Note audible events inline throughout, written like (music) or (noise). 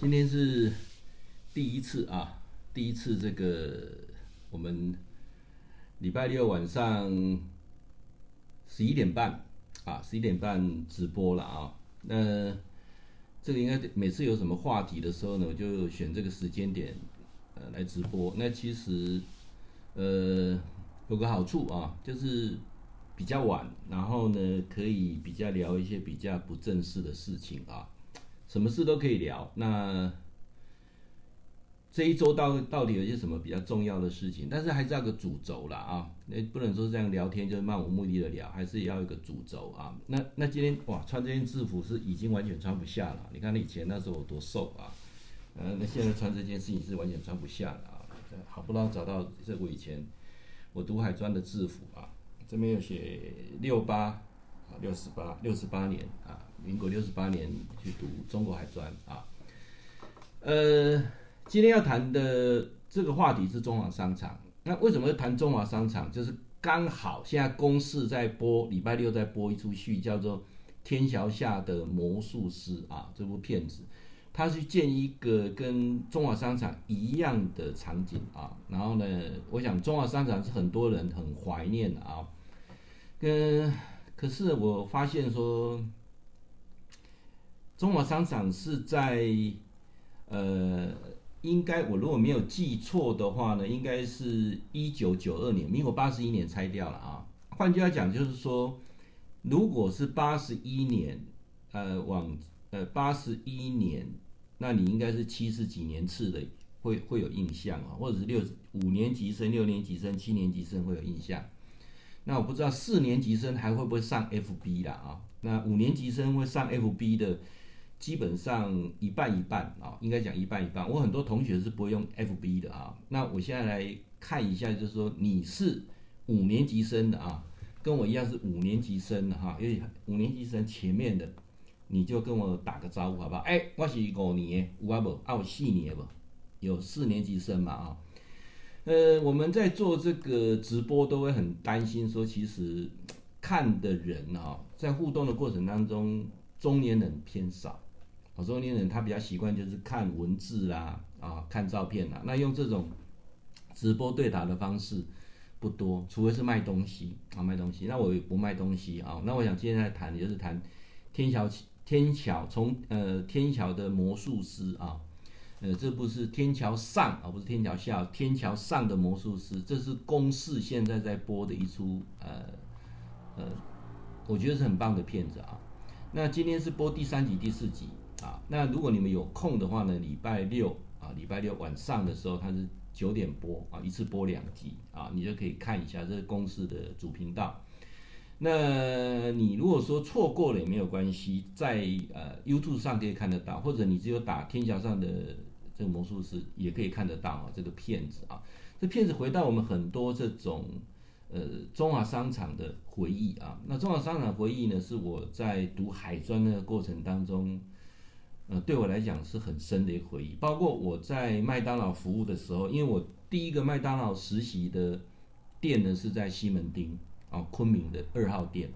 今天是第一次啊，第一次这个我们礼拜六晚上十一点半啊，十一点半直播了啊。那这个应该每次有什么话题的时候呢，我就选这个时间点呃来直播。那其实呃有个好处啊，就是比较晚，然后呢可以比较聊一些比较不正式的事情啊。什么事都可以聊。那这一周到到底有些什么比较重要的事情？但是还是要个主轴啦啊，那不能说这样聊天就是漫无目的的聊，还是要一个主轴啊。那那今天哇，穿这件制服是已经完全穿不下了。你看以前那时候我多瘦啊，呃，那现在穿这件事情是完全穿不下了啊。好不容易找到这我以前我读海专的制服啊，这边有写六八啊，六十八六十八年啊。民国六十八年去读中国海专啊，呃，今天要谈的这个话题是中华商场。那为什么谈中华商场？就是刚好现在公视在播，礼拜六在播一出戏，叫做《天桥下的魔术师》啊，这部片子，他去建一个跟中华商场一样的场景啊。然后呢，我想中华商场是很多人很怀念的啊。跟可是我发现说。中华商场是在，呃，应该我如果没有记错的话呢，应该是一九九二年，民国八十一年拆掉了啊。换句话讲，就是说，如果是八十一年，呃，往呃八十一年，那你应该是七十几年次的会会有印象啊，或者是六五年级生、六年级生、七年级生会有印象。那我不知道四年级生还会不会上 FB 啦啊？那五年级生会上 FB 的。基本上一半一半啊，应该讲一半一半。我很多同学是不会用 FB 的啊。那我现在来看一下，就是说你是五年级生的啊，跟我一样是五年级生的哈。因为五年级生前面的，你就跟我打个招呼好不好？哎，我是五年，有啊不？啊我四年不？有四年级生嘛啊？呃，我们在做这个直播都会很担心说，其实看的人啊，在互动的过程当中，中年人偏少。中年人他比较习惯就是看文字啦，啊，看照片啦。那用这种直播对答的方式不多，除非是卖东西啊，卖东西。那我也不卖东西啊。那我想今天来谈的就是谈天桥天桥从呃天桥的魔术师啊，呃这部是天桥上而不是天桥下，天桥上的魔术师，这是公视现在在播的一出呃呃，我觉得是很棒的片子啊。那今天是播第三集第四集。啊，那如果你们有空的话呢，礼拜六啊，礼拜六晚上的时候，它是九点播啊，一次播两集啊，你就可以看一下这个公司的主频道。那你如果说错过了也没有关系，在呃 YouTube 上可以看得到，或者你只有打天桥上的这个魔术师也可以看得到啊，这个片子啊，这片子回到我们很多这种呃中华商场的回忆啊。那中华商场回忆呢，是我在读海专的过程当中。呃，对我来讲是很深的一个回忆。包括我在麦当劳服务的时候，因为我第一个麦当劳实习的店呢是在西门町啊，昆明的二号店。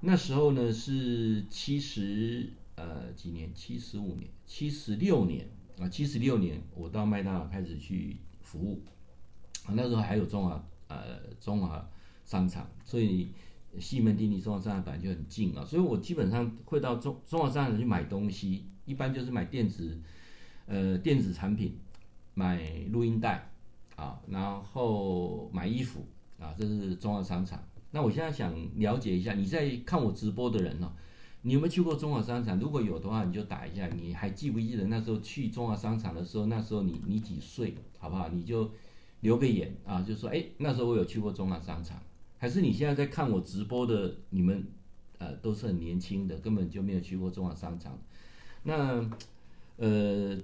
那时候呢是七十呃几年，七十五年，七十六年啊，七十六年我到麦当劳开始去服务。那时候还有中华呃中华商场，所以西门町离中华商场本来就很近啊，所以我基本上会到中中华商场去买东西。一般就是买电子，呃，电子产品，买录音带，啊，然后买衣服，啊，这是中华商场。那我现在想了解一下，你在看我直播的人呢，你有没有去过中华商场？如果有的话，你就打一下。你还记不记得那时候去中华商场的时候？那时候你你几岁？好不好？你就留个言啊，就说哎，那时候我有去过中华商场。还是你现在在看我直播的你们，呃，都是很年轻的，根本就没有去过中华商场。那，呃，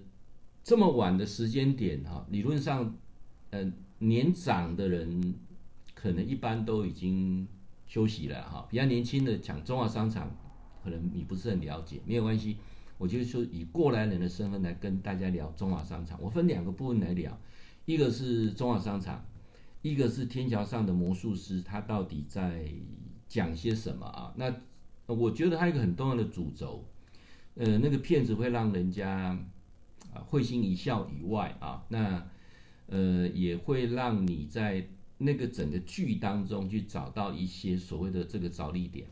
这么晚的时间点哈，理论上，呃，年长的人可能一般都已经休息了哈。比较年轻的讲中华商场，可能你不是很了解，没有关系。我就说以过来人的身份来跟大家聊中华商场。我分两个部分来聊，一个是中华商场，一个是天桥上的魔术师，他到底在讲些什么啊？那我觉得他一个很重要的主轴。呃，那个骗子会让人家，啊会心一笑以外啊，那呃也会让你在那个整个剧当中去找到一些所谓的这个着力点。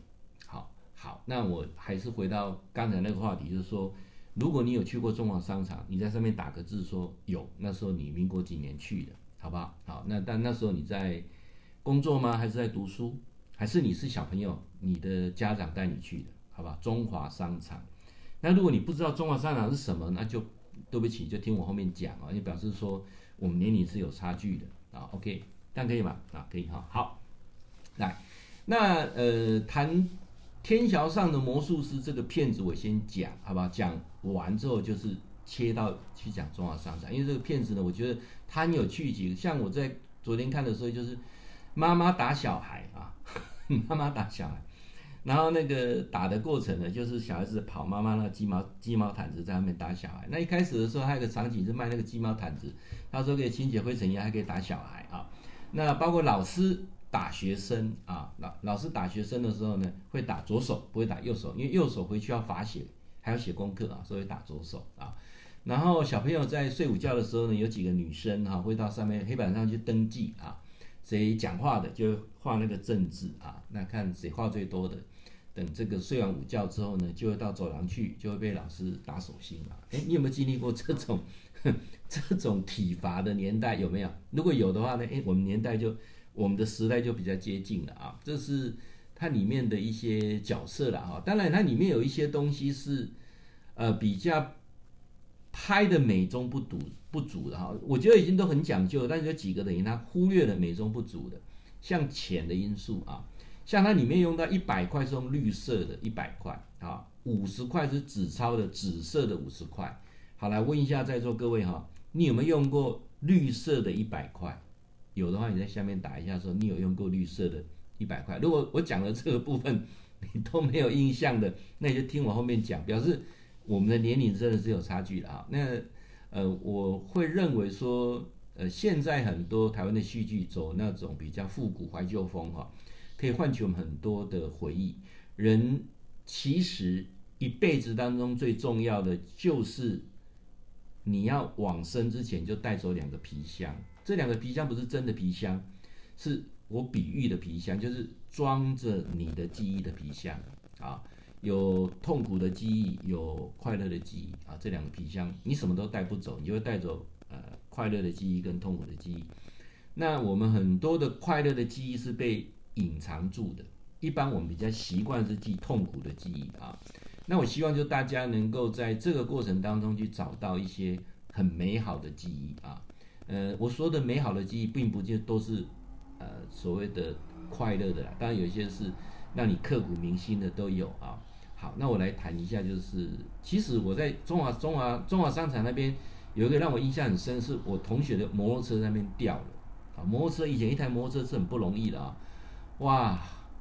好，好，那我还是回到刚才那个话题，就是说，如果你有去过中华商场，你在上面打个字说有，那时候你民国几年去的，好不好？好，那但那时候你在工作吗？还是在读书？还是你是小朋友，你的家长带你去的，好吧？中华商场。那如果你不知道中华商场是什么，那就对不起，就听我后面讲啊，就表示说我们年龄是有差距的啊。OK，这样可以吗？啊，可以哈。好，来，那呃，谈天桥上的魔术师这个片子，我先讲，好不好？讲完之后就是切到去讲中华商场，因为这个片子呢，我觉得它很有趣几个，像我在昨天看的时候，就是妈妈打小孩啊。(laughs) 妈妈打小孩，然后那个打的过程呢，就是小孩子跑妈妈那鸡毛鸡毛毯子在外面打小孩。那一开始的时候，还有个场景是卖那个鸡毛毯子，他说可以清洁灰尘，也还可以打小孩啊。那包括老师打学生啊，老老师打学生的时候呢，会打左手，不会打右手，因为右手回去要罚写，还要写功课啊，所以打左手啊。然后小朋友在睡午觉的时候呢，有几个女生哈，会到上面黑板上去登记啊。谁讲话的就画那个正字啊，那看谁画最多的，等这个睡完午觉之后呢，就会到走廊去，就会被老师打手心嘛。哎，你有没有经历过这种这种体罚的年代？有没有？如果有的话呢，哎，我们年代就我们的时代就比较接近了啊。这是它里面的一些角色了哈。当然，它里面有一些东西是呃比较。拍的美中不足不足的哈，我觉得已经都很讲究，但是有几个等于他忽略了美中不足的，像钱的因素啊，像它里面用到一百块是用绿色的，一百块啊，五十块是纸钞的紫色的五十块。好，来问一下在座各位哈，你有没有用过绿色的一百块？有的话你在下面打一下说你有用过绿色的一百块。如果我讲的这个部分你都没有印象的，那你就听我后面讲，表示。我们的年龄真的是有差距的啊。那呃，我会认为说，呃，现在很多台湾的戏剧走那种比较复古怀旧风哈，可以唤起我们很多的回忆。人其实一辈子当中最重要的就是，你要往生之前就带走两个皮箱。这两个皮箱不是真的皮箱，是我比喻的皮箱，就是装着你的记忆的皮箱啊。有痛苦的记忆，有快乐的记忆啊，这两个皮箱你什么都带不走，你就会带走呃快乐的记忆跟痛苦的记忆。那我们很多的快乐的记忆是被隐藏住的，一般我们比较习惯是记痛苦的记忆啊。那我希望就大家能够在这个过程当中去找到一些很美好的记忆啊。呃，我说的美好的记忆，并不就都是呃所谓的快乐的啦，当然有一些是让你刻骨铭心的都有啊。好，那我来谈一下，就是其实我在中华中华中华商场那边有一个让我印象很深，是我同学的摩托车那边掉了啊。摩托车以前一台摩托车是很不容易的啊，哇，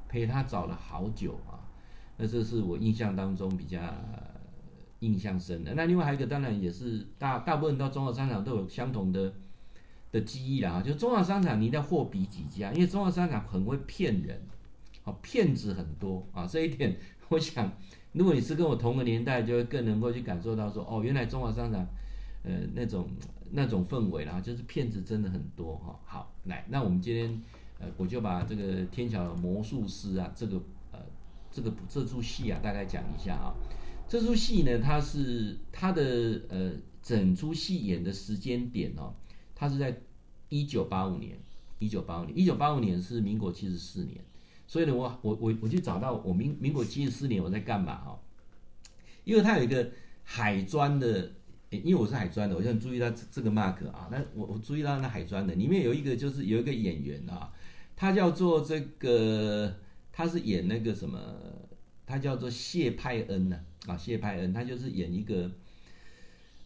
陪他找了好久啊。那这是我印象当中比较印象深的。那另外还有一个，当然也是大大部分到中华商场都有相同的的记忆啦，就中华商场你一定要货比几家，因为中华商场很会骗人，啊，骗子很多啊，这一点。我想，如果你是跟我同个年代，就会更能够去感受到说，哦，原来中华商场，呃，那种那种氛围啦，就是骗子真的很多哈。好，来，那我们今天，我就把这个天桥魔术师啊，这个呃，这个这出戏啊，大概讲一下啊。这出戏呢，它是它的呃，整出戏演的时间点哦，它是在一九八五年，一九八五年，一九八五年是民国七十四年。所以呢，我我我我就找到我民民国七十四年我在干嘛哈？因为它有一个海专的，因为我是海专的，我就很注意到这个 mark 啊。那我我注意到那海专的里面有一个就是有一个演员啊，他叫做这个，他是演那个什么，他叫做谢派恩呐啊，谢派恩，他就是演一个。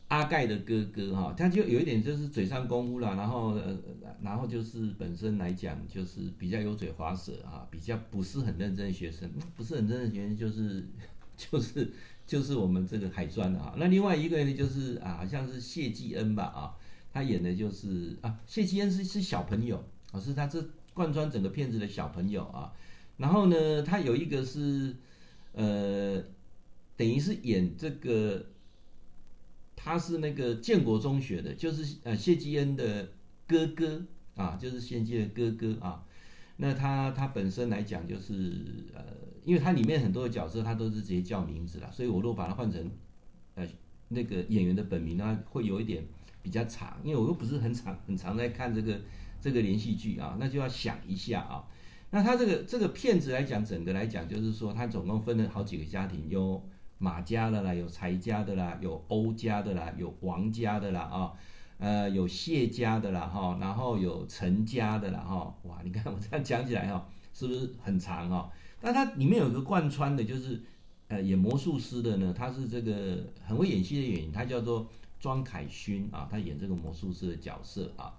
阿盖的哥哥哈，他就有一点就是嘴上功夫了，然后呃，然后就是本身来讲就是比较油嘴滑舌啊，比较不是很认真的学生，不是很认真的学生就是 (laughs) 就是就是我们这个海专的啊。那另外一个人就是啊，好像是谢继恩吧啊，他演的就是啊，谢继恩是是小朋友啊，是他这贯穿整个片子的小朋友啊。然后呢，他有一个是呃，等于是演这个。他是那个建国中学的，就是呃谢基恩的哥哥啊，就是谢基恩哥哥啊。那他他本身来讲就是呃，因为他里面很多的角色他都是直接叫名字啦，所以我如果把它换成呃那个演员的本名的话，会有一点比较长，因为我又不是很常很常在看这个这个连续剧啊，那就要想一下啊。那他这个这个片子来讲，整个来讲就是说，他总共分了好几个家庭，有马家的啦，有柴家的啦，有欧家的啦，有王家的啦啊。呃，有谢家的啦哈，然后有陈家的啦哈，哇，你看我这样讲起来哈，是不是很长哈？但它里面有一个贯穿的，就是呃演魔术师的呢，他是这个很会演戏的演员，他叫做庄凯勋啊，他演这个魔术师的角色啊。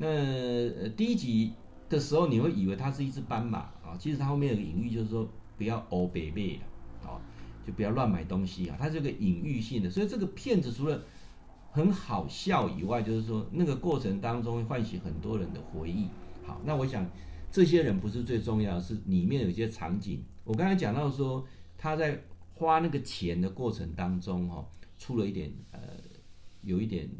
那、呃、第一集的时候，你会以为他是一只斑马啊，其实他后面有个隐喻，就是说不要欧北北啊，就不要乱买东西啊，它是个隐喻性的，所以这个片子除了很好笑以外，就是说那个过程当中会唤起很多人的回忆。好，那我想这些人不是最重要，是里面有一些场景。我刚才讲到说他在花那个钱的过程当中，哈，出了一点呃，有一点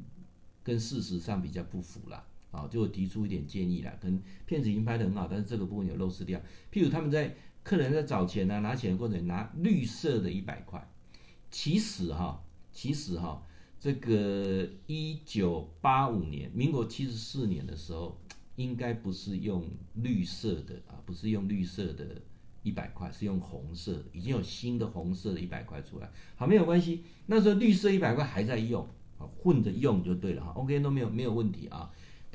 跟事实上比较不符了，啊，就提出一点建议啦。可能片子已经拍得很好，但是这个部分有漏失掉。譬如他们在客人在找钱啊，拿钱的过程拿绿色的一百块，其实哈，其实哈。这个一九八五年，民国七十四年的时候，应该不是用绿色的啊，不是用绿色的一百块，是用红色，已经有新的红色的一百块出来。好，没有关系，那时候绿色一百块还在用啊，混着用就对了哈。OK，都没有没有问题啊。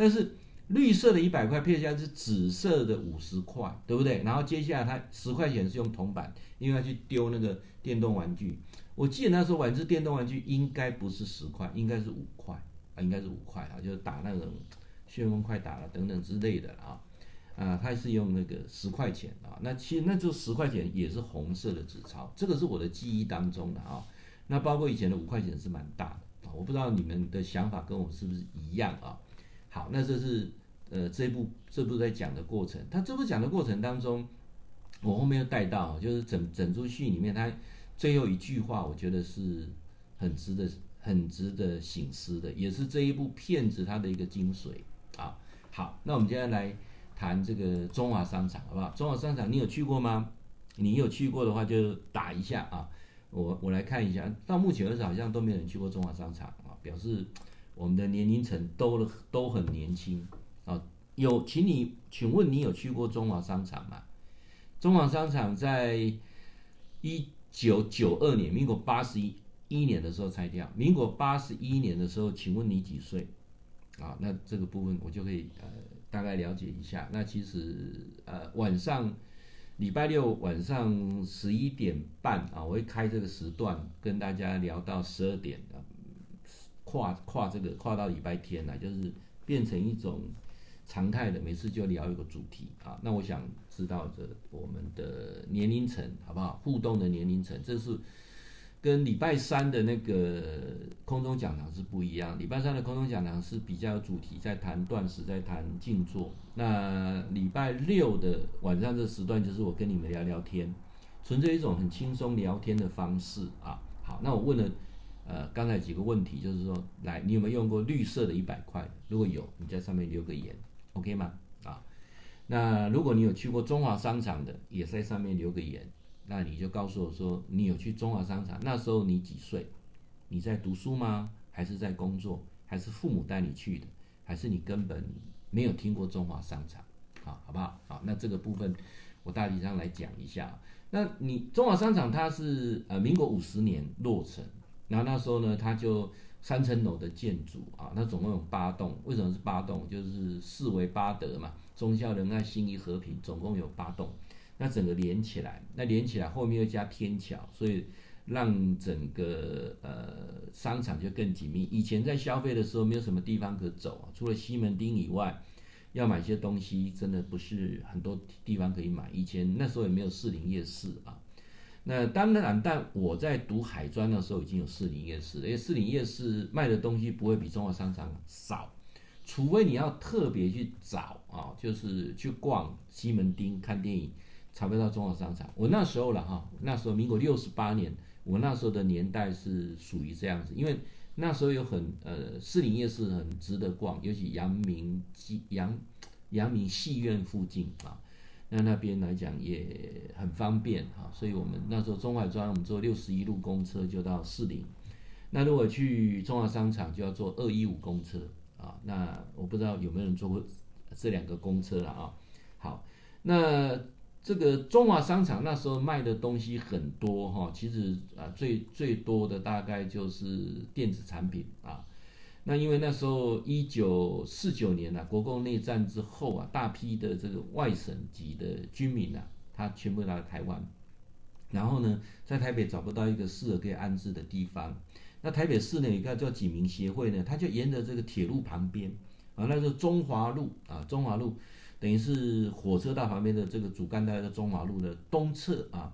但是绿色的一百块配下来是紫色的五十块，对不对？然后接下来它十块钱是用铜板，因为要去丢那个电动玩具。我记得那时候玩这电动玩具应该不是十块，应该是五块啊，应该是五块啊，就是打那种旋风快打了等等之类的啊，啊，它是用那个十块钱啊，那其实那就十块钱也是红色的纸钞，这个是我的记忆当中的啊，那包括以前的五块钱是蛮大的啊，我不知道你们的想法跟我是不是一样啊？好，那这是呃这部这部在讲的过程，他这部讲的过程当中，我后面又带到就是整整出戏里面他。最后一句话，我觉得是很值得、很值得省思的，也是这一部片子它的一个精髓啊。好，那我们接下来谈这个中华商场，好不好？中华商场你有去过吗？你有去过的话就打一下啊。我我来看一下，到目前为止好像都没有人去过中华商场啊，表示我们的年龄层都都很年轻啊。有，请你，请问你有去过中华商场吗？中华商场在一。九九二年，民国八十一一年的时候拆掉。民国八十一年的时候，请问你几岁？啊，那这个部分我就可以呃大概了解一下。那其实呃晚上礼拜六晚上十一点半啊，我会开这个时段跟大家聊到十二点啊，跨跨这个跨到礼拜天来，就是变成一种。常态的，每次就聊一个主题啊。那我想知道这我们的年龄层好不好？互动的年龄层，这是跟礼拜三的那个空中讲堂是不一样。礼拜三的空中讲堂是比较有主题，在谈断食，在谈静坐。那礼拜六的晚上这时段，就是我跟你们聊聊天，纯粹一种很轻松聊天的方式啊。好，那我问了。呃，刚才几个问题就是说，来，你有没有用过绿色的一百块？如果有，你在上面留个言，OK 吗？啊，那如果你有去过中华商场的，也在上面留个言，那你就告诉我说，你有去中华商场，那时候你几岁？你在读书吗？还是在工作？还是父母带你去的？还是你根本没有听过中华商场？啊，好不好？好，那这个部分我大体上来讲一下。那你中华商场它是呃民国五十年落成。然后那时候呢，它就三层楼的建筑啊，那总共有八栋。为什么是八栋？就是四维八德嘛，忠孝仁爱信义和平，总共有八栋。那整个连起来，那连起来后面又加天桥，所以让整个呃商场就更紧密。以前在消费的时候没有什么地方可走，除了西门町以外，要买些东西真的不是很多地方可以买。以前那时候也没有士林夜市啊。那当然，但我在读海专的时候已经有士林夜市，因为士林夜市卖的东西不会比中华商场少，除非你要特别去找啊，就是去逛西门町看电影，才会到中华商场。我那时候了哈，那时候民国六十八年，我那时候的年代是属于这样子，因为那时候有很呃士林夜市很值得逛，尤其阳明戏阳阳明戏院附近啊，那那边来讲也很方便啊，所以我们那时候中淮专我们坐六十一路公车就到士林，那如果去中华商场就要坐二一五公车啊，那我不知道有没有人坐过这两个公车了啊，好，那。这个中华商场那时候卖的东西很多哈，其实啊最最多的大概就是电子产品啊。那因为那时候一九四九年啊，国共内战之后啊，大批的这个外省籍的居民啊，他全部来台湾，然后呢，在台北找不到一个适合可以安置的地方。那台北市呢，有一个叫警民协会呢，他就沿着这个铁路旁边啊，那个中华路啊，中华路。等于是火车道旁边的这个主干道的中华路的东侧啊，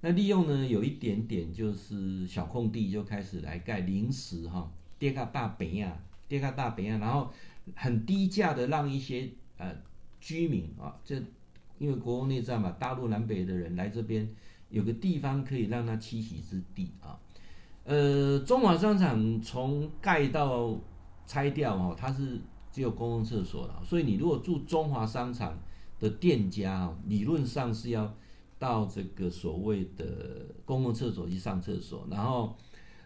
那利用呢有一点点就是小空地，就开始来盖临时哈，跌个大北啊，跌个大北啊，然后很低价的让一些呃居民啊，这因为国共内战嘛，大陆南北的人来这边有个地方可以让他栖息之地啊，呃，中华商场从盖到拆掉哈，它是。只有公共厕所了，所以你如果住中华商场的店家，理论上是要到这个所谓的公共厕所去上厕所。然后，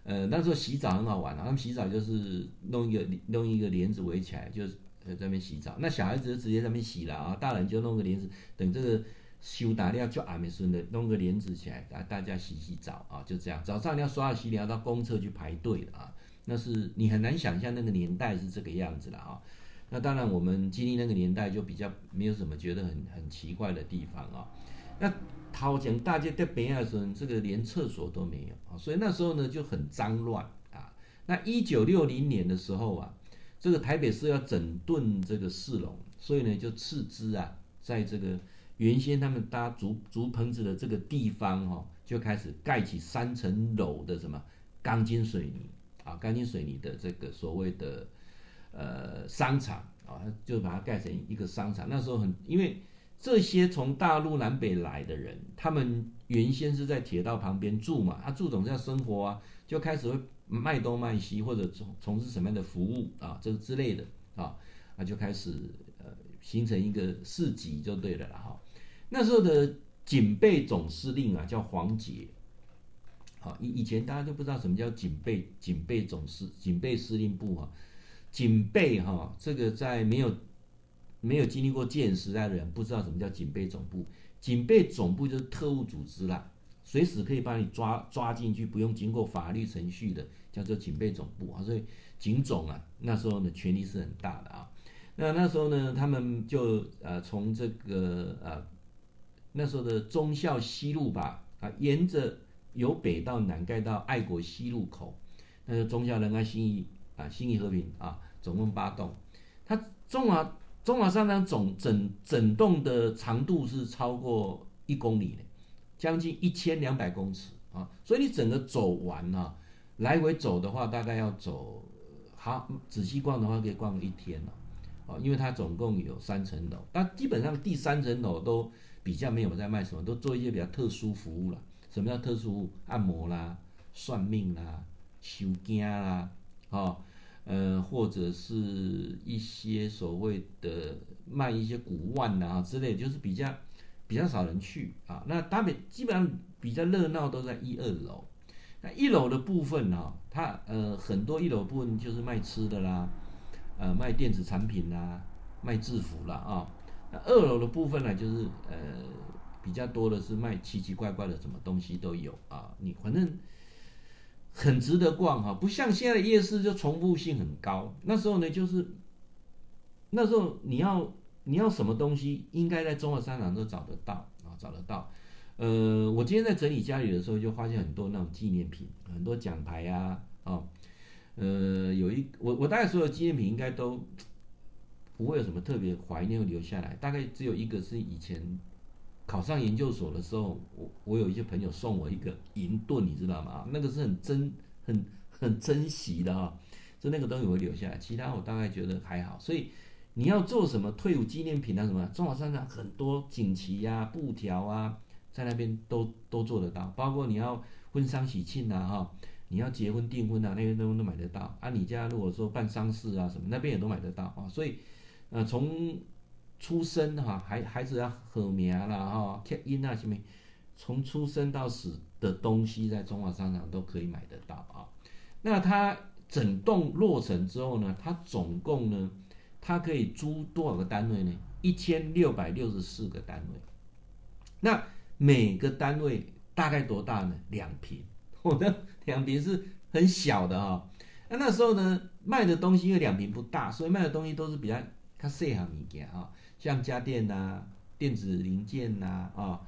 呃，那时候洗澡很好玩，他们洗澡就是弄一个弄一个帘子围起来，就是在那边洗澡。那小孩子就直接在那边洗了啊，大人就弄个帘子，等这个修打掉就阿美孙的弄个帘子起来，大家洗洗澡啊，就这样。早上你要刷牙洗脸，要到公厕去排队的啊，那是你很难想象那个年代是这个样子了啊。那当然，我们经历那个年代就比较没有什么觉得很很奇怪的地方啊。那桃江大街在北亚的时候，这个连厕所都没有啊，所以那时候呢就很脏乱啊。那一九六零年的时候啊，这个台北市要整顿这个市容，所以呢就斥资啊，在这个原先他们搭竹竹棚子的这个地方哈，就开始盖起三层楼的什么钢筋水泥啊，钢筋水泥的这个所谓的。呃，商场啊，就把它盖成一个商场。那时候很，因为这些从大陆南北来的人，他们原先是在铁道旁边住嘛，他住总是要生活啊，就开始会卖东卖西，或者从从事什么样的服务啊，这之类的啊，那就开始呃形成一个市集就对了啦哈。那时候的警备总司令啊叫黄杰，好，以以前大家都不知道什么叫警备警备总司警备司令部啊。警备哈，这个在没有没有经历过建时代的人不知道什么叫警备总部。警备总部就是特务组织啦，随时可以把你抓抓进去，不用经过法律程序的，叫做警备总部啊。所以警总啊，那时候呢权力是很大的啊。那那时候呢，他们就呃从这个呃那时候的忠孝西路吧啊，沿着由北到南盖到爱国西路口，那个忠孝仁爱信义。啊，信义和平啊，总共八栋。它中华中华商场总整整栋的长度是超过一公里的，将近一千两百公尺啊。所以你整个走完啊，来回走的话，大概要走好仔细逛的话，可以逛一天了啊。因为它总共有三层楼，但基本上第三层楼都比较没有在卖什么，都做一些比较特殊服务了。什么叫特殊服务？按摩啦、算命啦、收惊啦，哦。呃，或者是一些所谓的卖一些古玩啊之类，就是比较比较少人去啊。那大北基本上比较热闹都在一二楼。那一楼的部分呢、啊，它呃很多一楼部分就是卖吃的啦，呃卖电子产品啦，卖制服啦啊。那二楼的部分呢，就是呃比较多的是卖奇奇怪怪的什么东西都有啊。你反正。很值得逛哈，不像现在夜市就重复性很高。那时候呢，就是那时候你要你要什么东西，应该在中华商场都找得到啊，找得到。呃，我今天在整理家里的时候，就发现很多那种纪念品，很多奖牌啊，啊，呃，有一我我大概所有纪念品应该都不会有什么特别怀念留下来，大概只有一个是以前。考上研究所的时候，我我有一些朋友送我一个银盾，你知道吗？那个是很珍很很珍惜的哈，就那个东西我会留下来，其他我大概觉得还好。所以你要做什么退伍纪念品啊什么，中华商场很多锦旗呀、布条啊，在那边都都做得到。包括你要婚丧喜庆啊哈，你要结婚订婚啊，那些都都买得到啊。你家如果说办丧事啊什么，那边也都买得到啊。所以，呃，从出生哈，孩孩子要和名啦哈，贴音啊什么，从出生到死的东西，在中华商场都可以买得到啊。那它整栋落成之后呢，它总共呢，它可以租多少个单位呢？一千六百六十四个单位。那每个单位大概多大呢？两坪。我 (laughs) 的两坪是很小的哈，那那时候呢，卖的东西因为两坪不大，所以卖的东西都是比较较细项物件啊，像家电呐、啊、电子零件呐啊，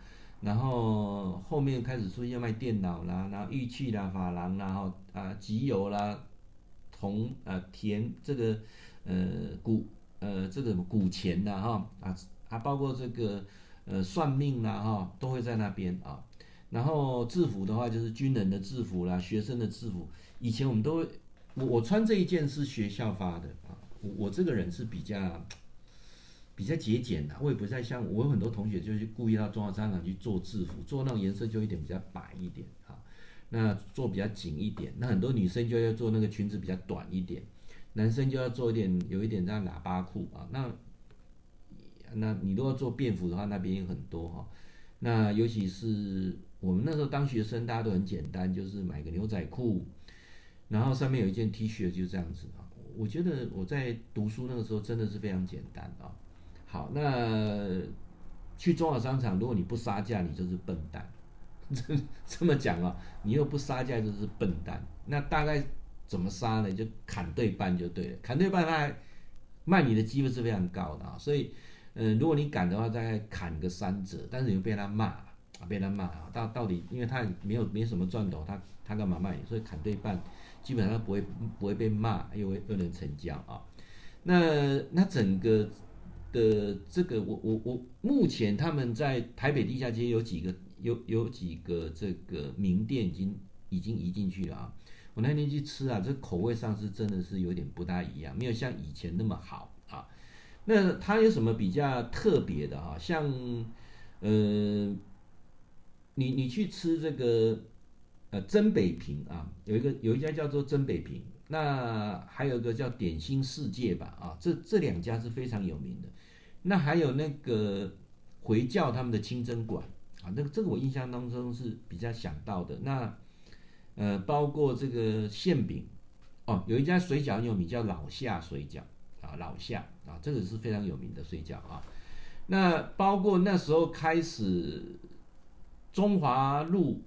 然后后面开始出现卖电脑啦，然后玉器啦、珐琅啦、哈啊、集邮啦、铜啊、田这个呃古呃这个什么古钱呐哈啊，还包括这个呃算命啦哈，都会在那边啊。然后制服的话，就是军人的制服啦，学生的制服。以前我们都会，我我穿这一件是学校发的啊。我我这个人是比较比较节俭的，我也不太像我有很多同学就是故意到中华商场去做制服，做那种颜色就一点比较白一点啊。那做比较紧一点，那很多女生就要做那个裙子比较短一点，男生就要做一点有一点这样喇叭裤啊。那那你如果做便服的话，那边有很多哈。那尤其是。我们那时候当学生，大家都很简单，就是买个牛仔裤，然后上面有一件 T 恤，就这样子啊。我觉得我在读书那个时候真的是非常简单啊。好，那去中华商场，如果你不杀价，你就是笨蛋。这 (laughs) 这么讲啊，你又不杀价就是笨蛋。那大概怎么杀呢？就砍对半就对了。砍对半，他还卖你的机会是非常高的啊。所以，嗯，如果你敢的话，大概砍个三折，但是你会被他骂。被他骂啊，到到底，因为他没有没什么赚头，他他干嘛卖你？所以砍对半，基本上不会不会被骂，又会又能成交啊。那那整个的这个，我我我目前他们在台北地下街有几个有有几个这个名店已经已经移进去了啊。我那天去吃啊，这口味上是真的是有点不大一样，没有像以前那么好啊。那它有什么比较特别的啊？像呃。你你去吃这个，呃，真北平啊，有一个有一家叫做真北平，那还有一个叫点心世界吧，啊，这这两家是非常有名的。那还有那个回教他们的清真馆啊，那这个我印象当中是比较想到的。那呃，包括这个馅饼，哦，有一家水饺很有名，叫老夏水饺啊，老夏啊，这个是非常有名的水饺啊。那包括那时候开始。中华路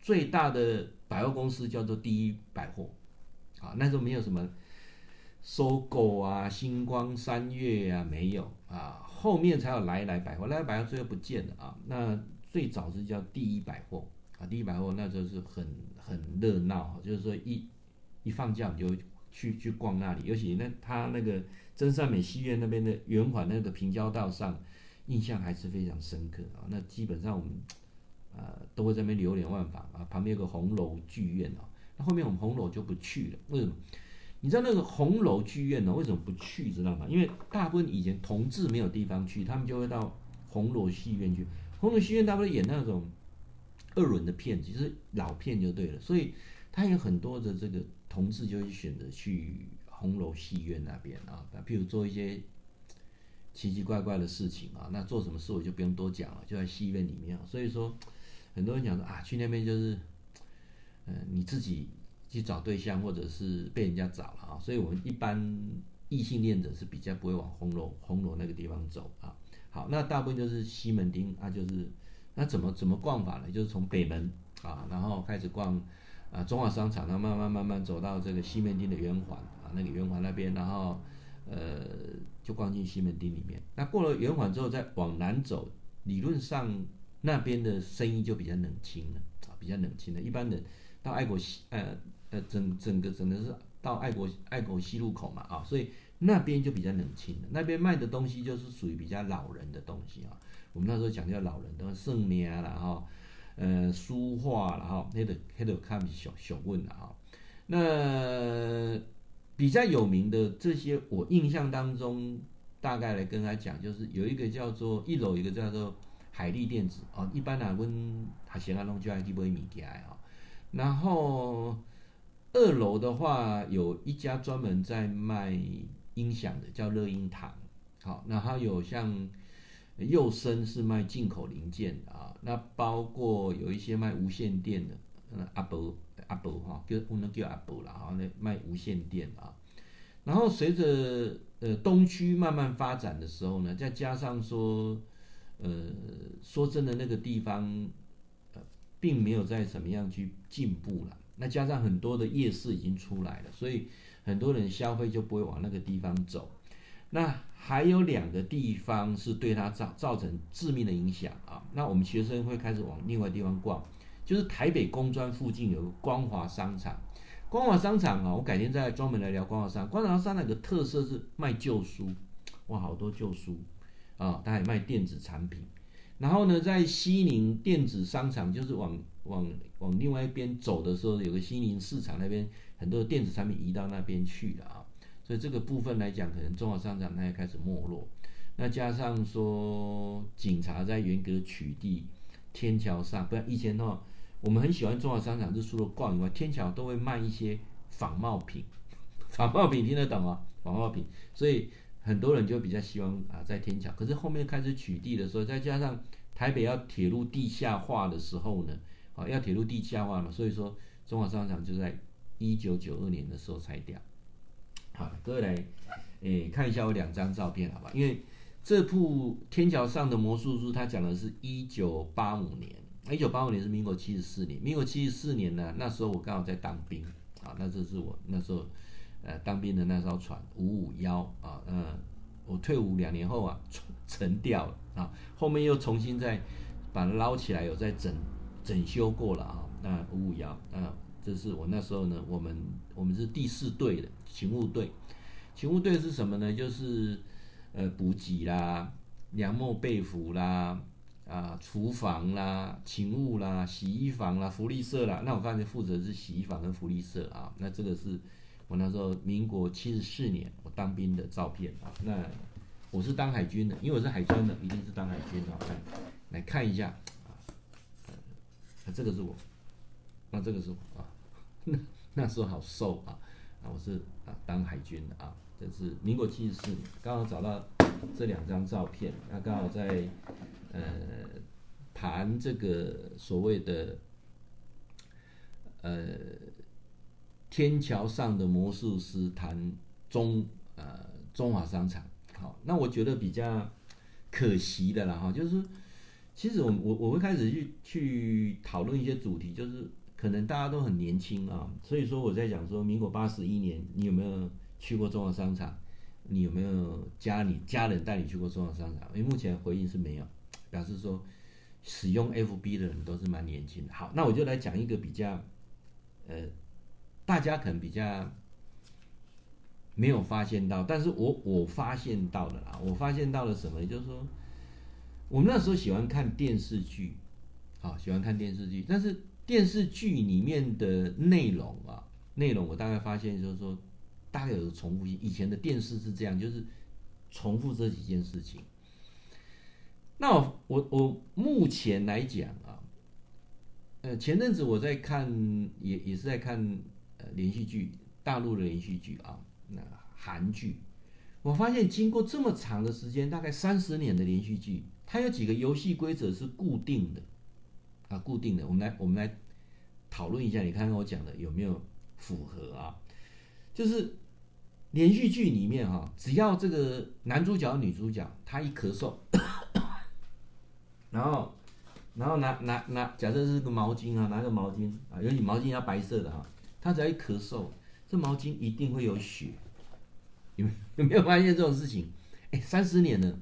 最大的百货公司叫做第一百货，啊，那时候没有什么收购啊、星光三月啊，没有啊，后面才有来来百货，来来百货最后不见了啊。那最早是叫第一百货啊，第一百货那时候是很很热闹，就是说一一放假你就去去逛那里，尤其那他那个真善美戏院那边的圆环那个平交道上，印象还是非常深刻啊。那基本上我们。呃，都会在那边流连忘返啊。旁边有个红楼剧院啊，后面我们红楼就不去了。为什么？你知道那个红楼剧院呢？为什么不去？知道吗？因为大部分以前同志没有地方去，他们就会到红楼戏院去。红楼戏院大部分演那种二轮的片子，就是老片就对了。所以他有很多的这个同志就会选择去红楼戏院那边啊，譬如做一些奇奇怪怪的事情啊。那做什么事我就不用多讲了，就在戏院里面。所以说。很多人讲说啊，去那边就是，呃，你自己去找对象，或者是被人家找了啊。所以我们一般异性恋者是比较不会往红楼红楼那个地方走啊。好，那大部分就是西门町啊，就是那怎么怎么逛法呢？就是从北门啊，然后开始逛啊中华商场，然后慢慢慢慢走到这个西门町的圆环啊，那个圆环那边，然后呃就逛进西门町里面。那过了圆环之后再往南走，理论上。那边的生意就比较冷清了啊，比较冷清了。一般人到爱国西，呃呃，整整个整个是到爱国爱国西路口嘛啊，所以那边就比较冷清了。那边卖的东西就是属于比较老人的东西啊。我们那时候讲叫老人，的圣名啦哈，呃，书画啦哈，那个那个看小小问了哈。那比较有名的这些，我印象当中大概来跟他讲，就是有一个叫做一楼，一个叫做。海力电子哦，一般来问他闲来弄就爱去买物件啊。然后二楼的话有一家专门在卖音响的，叫乐音堂。好，那还有像佑声是卖进口零件啊，那包括有一些卖无线电的，嗯，阿伯阿伯哈，叫不能叫阿伯了哈，那卖无线电啊。然后随着呃东区慢慢发展的时候呢，再加上说，呃，说真的那个地方，并没有在怎么样去进步了。那加上很多的夜市已经出来了，所以很多人消费就不会往那个地方走。那还有两个地方是对它造造成致命的影响啊。那我们学生会开始往另外地方逛，就是台北工专附近有个光华商场。光华商场啊，我改天再专门来聊光华商。光华商场有个特色是卖旧书，哇，好多旧书啊，它还卖电子产品。然后呢，在西宁电子商场，就是往往往另外一边走的时候，有个西宁市场那边，很多电子产品移到那边去了啊。所以这个部分来讲，可能中华商场它也开始没落。那加上说警察在严格取缔天桥上，不然以前哦，我们很喜欢中华商场，就除了逛以外，天桥都会卖一些仿冒品。(laughs) 仿冒品听得懂啊？仿冒品，所以。很多人就比较希望啊，在天桥，可是后面开始取缔的时候，再加上台北要铁路地下化的时候呢，啊，要铁路地下化嘛，所以说中华商场就在一九九二年的时候拆掉。好，各位来，诶、看一下我两张照片，好吧？因为这部天桥上的魔术师，他讲的是一九八五年，一九八五年是民国七十四年，民国七十四年呢，那时候我刚好在当兵，啊，那这是我那时候。呃，当兵的那艘船五五幺啊，嗯，我退伍两年后啊，沉掉了啊，后面又重新再把它捞起来，有再整整修过了啊。那五五幺啊，这是我那时候呢，我们我们是第四队的勤务队，勤务队是什么呢？就是呃补给啦、粮帽被服啦、啊厨房啦、勤务啦、洗衣房啦、福利社啦。那我刚才负责是洗衣房跟福利社啊，那这个是。我那时候民国七十四年，我当兵的照片啊，那我是当海军的，因为我是海专的，一定是当海军的。来，来看一下啊，那这个是我，那这个是我啊，那那时候好瘦啊，啊，我是啊当海军的啊，这是民国七十四年，刚好找到这两张照片，那刚好在呃谈这个所谓的呃。天桥上的魔术师谈中呃中华商场，好，那我觉得比较可惜的啦哈，就是其实我我我会开始去去讨论一些主题，就是可能大家都很年轻啊，所以说我在讲说，民国八十一年你有没有去过中华商场？你有没有家里家人带你去过中华商场？因为目前回应是没有，表示说使用 FB 的人都是蛮年轻的。好，那我就来讲一个比较呃。大家可能比较没有发现到，但是我我发现到了啦。我发现到了什么？就是说，我们那时候喜欢看电视剧，啊，喜欢看电视剧。但是电视剧里面的内容啊，内容我大概发现就是说，大概有重复性。以前的电视是这样，就是重复这几件事情。那我我我目前来讲啊，呃，前阵子我在看，也也是在看。连续剧，大陆的连续剧啊，那韩剧，我发现经过这么长的时间，大概三十年的连续剧，它有几个游戏规则是固定的，啊，固定的。我们来，我们来讨论一下，你看看我讲的有没有符合啊？就是连续剧里面哈、啊，只要这个男主角、女主角他一咳嗽，然后，然后拿拿拿，假设是个毛巾啊，拿个毛巾啊，尤其毛巾要白色的哈、他只要一咳嗽，这毛巾一定会有血。有 (laughs) 有没有发现这种事情？哎，三十年了，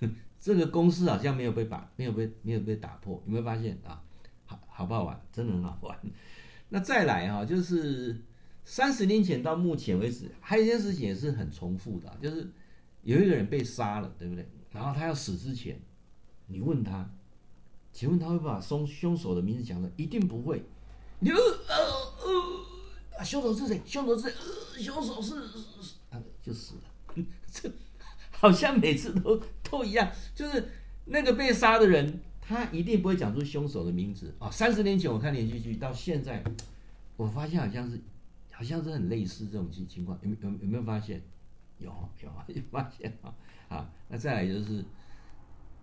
(laughs) 这个公式好像没有被把，没有被没有被打破。有没有发现啊？好好不好玩？真的很好玩。(laughs) 那再来哈，就是三十年前到目前为止，还有一件事情也是很重复的，就是有一个人被杀了，对不对？然后他要死之前，你问他，请问他会把凶凶手的名字讲的？一定不会。你呃呃，凶手是谁？凶手是谁？凶手是，啊，就死了。(laughs) 这好像每次都都一样，就是那个被杀的人，他一定不会讲出凶手的名字啊。三十年前我看连续剧，到现在我发现好像是好像是很类似这种情情况，有有有没有发现？有有啊，有发现啊。好，那再来就是，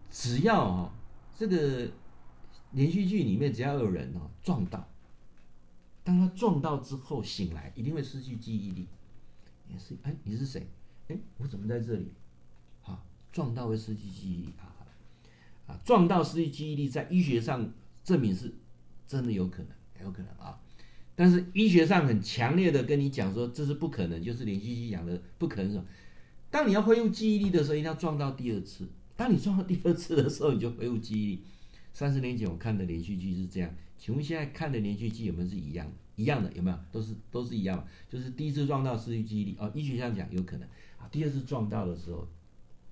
只要啊这个连续剧里面只要有人哦撞到，当他撞到之后醒来，一定会失去记忆力。也是哎，你是谁？哎，我怎么在这里？好，撞到会失去记忆力啊啊！撞到失去记忆力，在医学上证明是真的有可能，有可能啊。但是医学上很强烈的跟你讲说，这是不可能，就是连续剧讲的不可能什么。当你要恢复记忆力的时候，一定要撞到第二次。当你撞到第二次的时候，你就恢复记忆力。三十年前我看的连续剧是这样，请问现在看的连续剧有没有是一样的？一样的有没有？都是都是一样，就是第一次撞到失去记忆力哦。医学上讲有可能啊，第二次撞到的时候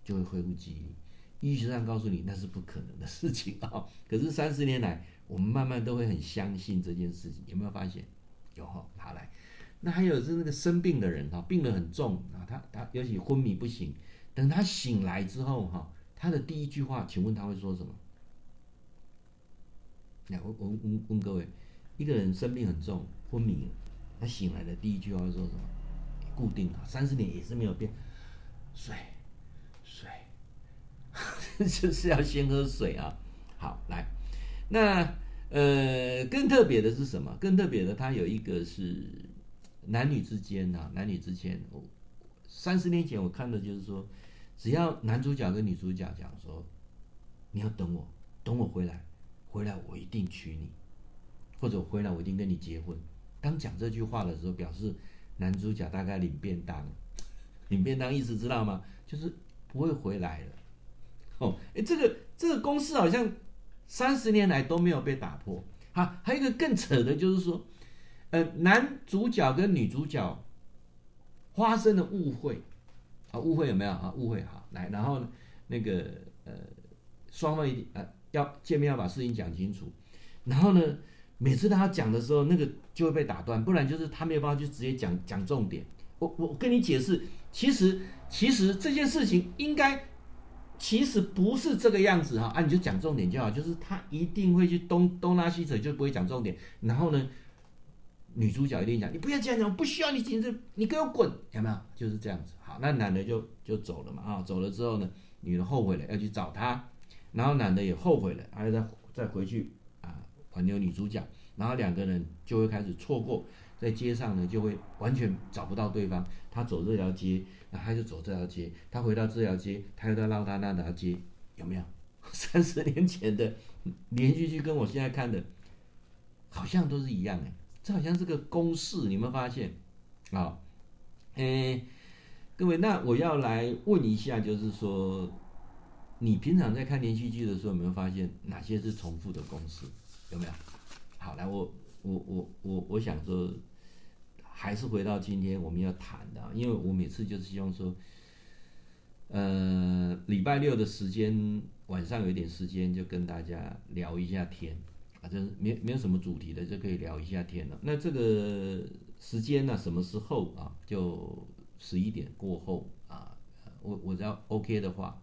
就会恢复记忆力。医学上告诉你那是不可能的事情啊、(laughs) 哦。可是三十年来，我们慢慢都会很相信这件事情，有没有发现？有哈，好来，那还有是那个生病的人哈，病得很重啊，他他尤其昏迷不醒，等他醒来之后哈，他的第一句话，请问他会说什么？来，我我问各位，一个人生病很重，昏迷，他醒来的第一句话说什么？固定啊，三十年也是没有变，水水，(laughs) 就是要先喝水啊。好，来，那。呃，更特别的是什么？更特别的，它有一个是男女之间啊，男女之间。我三十年前我看的就是说，只要男主角跟女主角讲说，你要等我，等我回来，回来我一定娶你，或者回来我一定跟你结婚。当讲这句话的时候，表示男主角大概领便当，领便当意思知道吗？就是不会回来了。哦，哎，这个这个公式好像。三十年来都没有被打破。好，还有一个更扯的，就是说，呃，男主角跟女主角发生了误会，啊，误会有没有啊？误会好，来，然后呢那个呃，双方一定呃要见面要把事情讲清楚，然后呢，每次他讲的时候，那个就会被打断，不然就是他没有办法就直接讲讲重点。我我跟你解释，其实其实这件事情应该。其实不是这个样子哈，啊，你就讲重点就好，就是他一定会去东东拉西扯，就不会讲重点。然后呢，女主角一定讲，你不要这样讲，不需要你紧张，你给我滚，有没有？就是这样子。好，那男的就就走了嘛，啊，走了之后呢，女的后悔了，要去找他，然后男的也后悔了，还要再再回去啊挽留女主角，然后两个人就会开始错过。在街上呢，就会完全找不到对方。他走这条街，那他就走这条街；他回到这条街，他又在绕他那条街，有没有？(laughs) 三十年前的连续剧跟我现在看的，好像都是一样哎，这好像是个公式，你有没有发现？啊、哦，哎，各位，那我要来问一下，就是说，你平常在看连续剧的时候，有没有发现哪些是重复的公式？有没有？好，来，我我我我我想说。还是回到今天我们要谈的，因为我每次就是希望说，呃，礼拜六的时间晚上有一点时间，就跟大家聊一下天啊，就是没没有什么主题的，就可以聊一下天了。那这个时间呢，什么时候啊？就十一点过后啊，我我只要 OK 的话，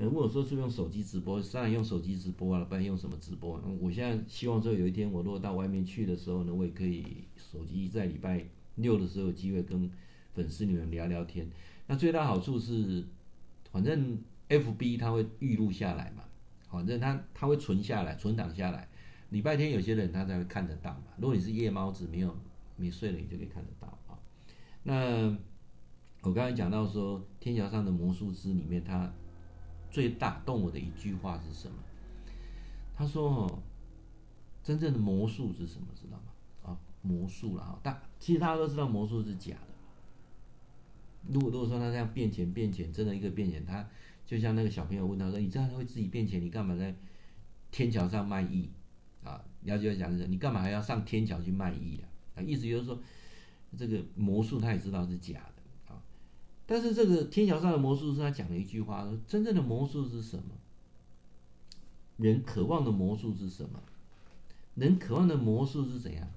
如果说是用手机直播，当然用手机直播了，不然用什么直播？我现在希望说有一天我如果到外面去的时候呢，我也可以手机在礼拜。六的时候有机会跟粉丝你们聊聊天，那最大好处是，反正 FB 它会预录下来嘛，反正它它会存下来，存档下来。礼拜天有些人他才会看得到嘛。如果你是夜猫子，没有没睡了，你就可以看得到啊。那我刚才讲到说，《天桥上的魔术师》里面，他最打动我的一句话是什么？他说：“，真正的魔术是什么？知道吗？”啊魔术了哈，但其实大家都知道魔术是假的。如果如果说他这样变钱变钱，真的一个变钱，他就像那个小朋友问他说：“你这样会自己变钱，你干嘛在天桥上卖艺啊？”了解讲是，你干嘛还要上天桥去卖艺啊？意思就是说，这个魔术他也知道是假的。但是这个天桥上的魔术师他讲了一句话说：“真正的魔术是什么？人渴望的魔术是什么？人渴望的魔术是怎样？”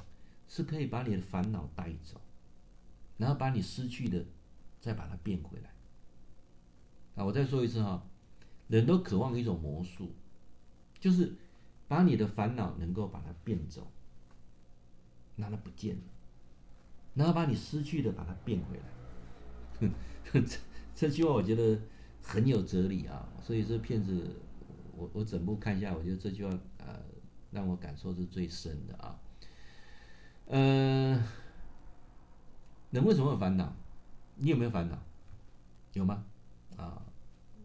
是可以把你的烦恼带走，然后把你失去的再把它变回来。啊，我再说一次哈，人都渴望一种魔术，就是把你的烦恼能够把它变走，让它不见了。然后把你失去的把它变回来。哼这 (laughs) 这句话我觉得很有哲理啊，所以这片子我我整部看下来，我觉得这句话呃让我感受是最深的啊。嗯、呃，人为什么有烦恼？你有没有烦恼？有吗？啊，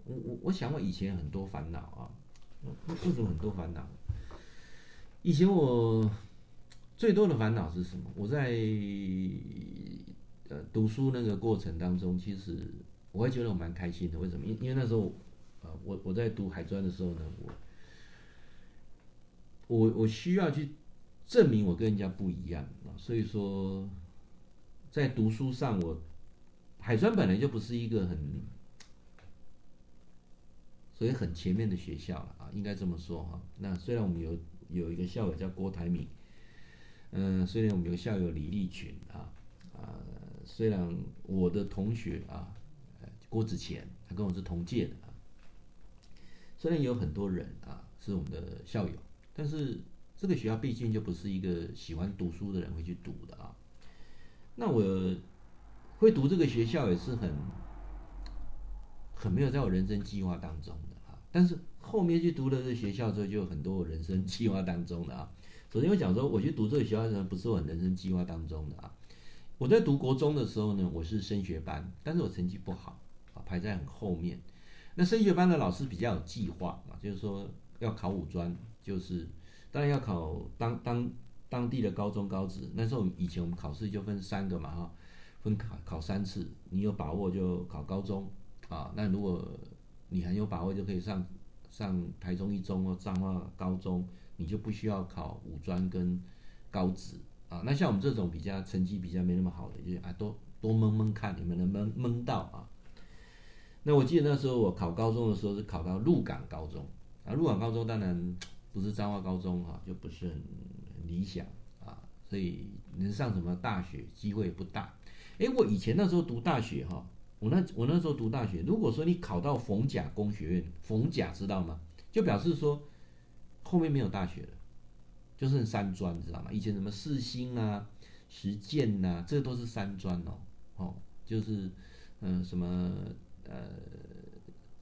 我我我想我以前很多烦恼啊，为什么很多烦恼？以前我最多的烦恼是什么？我在呃读书那个过程当中，其实我还觉得我蛮开心的。为什么？因因为那时候啊，我我在读海专的时候呢，我我我需要去证明我跟人家不一样啊，所以说在读书上，我海专本来就不是一个很所以很前面的学校了啊，应该这么说哈。那虽然我们有。有一个校友叫郭台铭，嗯、虽然我们有校友李立群啊，啊，虽然我的同学啊，郭子乾，他跟我是同届的啊，虽然有很多人啊是我们的校友，但是这个学校毕竟就不是一个喜欢读书的人会去读的啊。那我会读这个学校也是很很没有在我人生计划当中的啊，但是。后面去读了这学校之后，就有很多我人生计划当中的啊。首先我讲说，我去读这个学校的时候，不是我人生计划当中的啊。我在读国中的时候呢，我是升学班，但是我成绩不好啊，排在很后面。那升学班的老师比较有计划啊，就是说要考五专，就是当然要考当当当地的高中高职。那时候以前我们考试就分三个嘛哈，分考考三次，你有把握就考高中啊。那如果你很有把握，就可以上。上台中一中或彰化高中，你就不需要考五专跟高职那像我们这种比较成绩比较没那么好的，就啊多多蒙蒙看，你们能不能蒙到啊？那我记得那时候我考高中的时候是考到鹿港高中啊，鹿港高中当然不是彰化高中哈，就不是很理想啊，所以能上什么大学机会不大。诶，我以前那时候读大学哈。我那我那时候读大学，如果说你考到逢甲工学院，逢甲知道吗？就表示说后面没有大学了，就剩三专，知道吗？以前什么四新啊、实践呐，这都是三专哦，哦，就是嗯、什么呃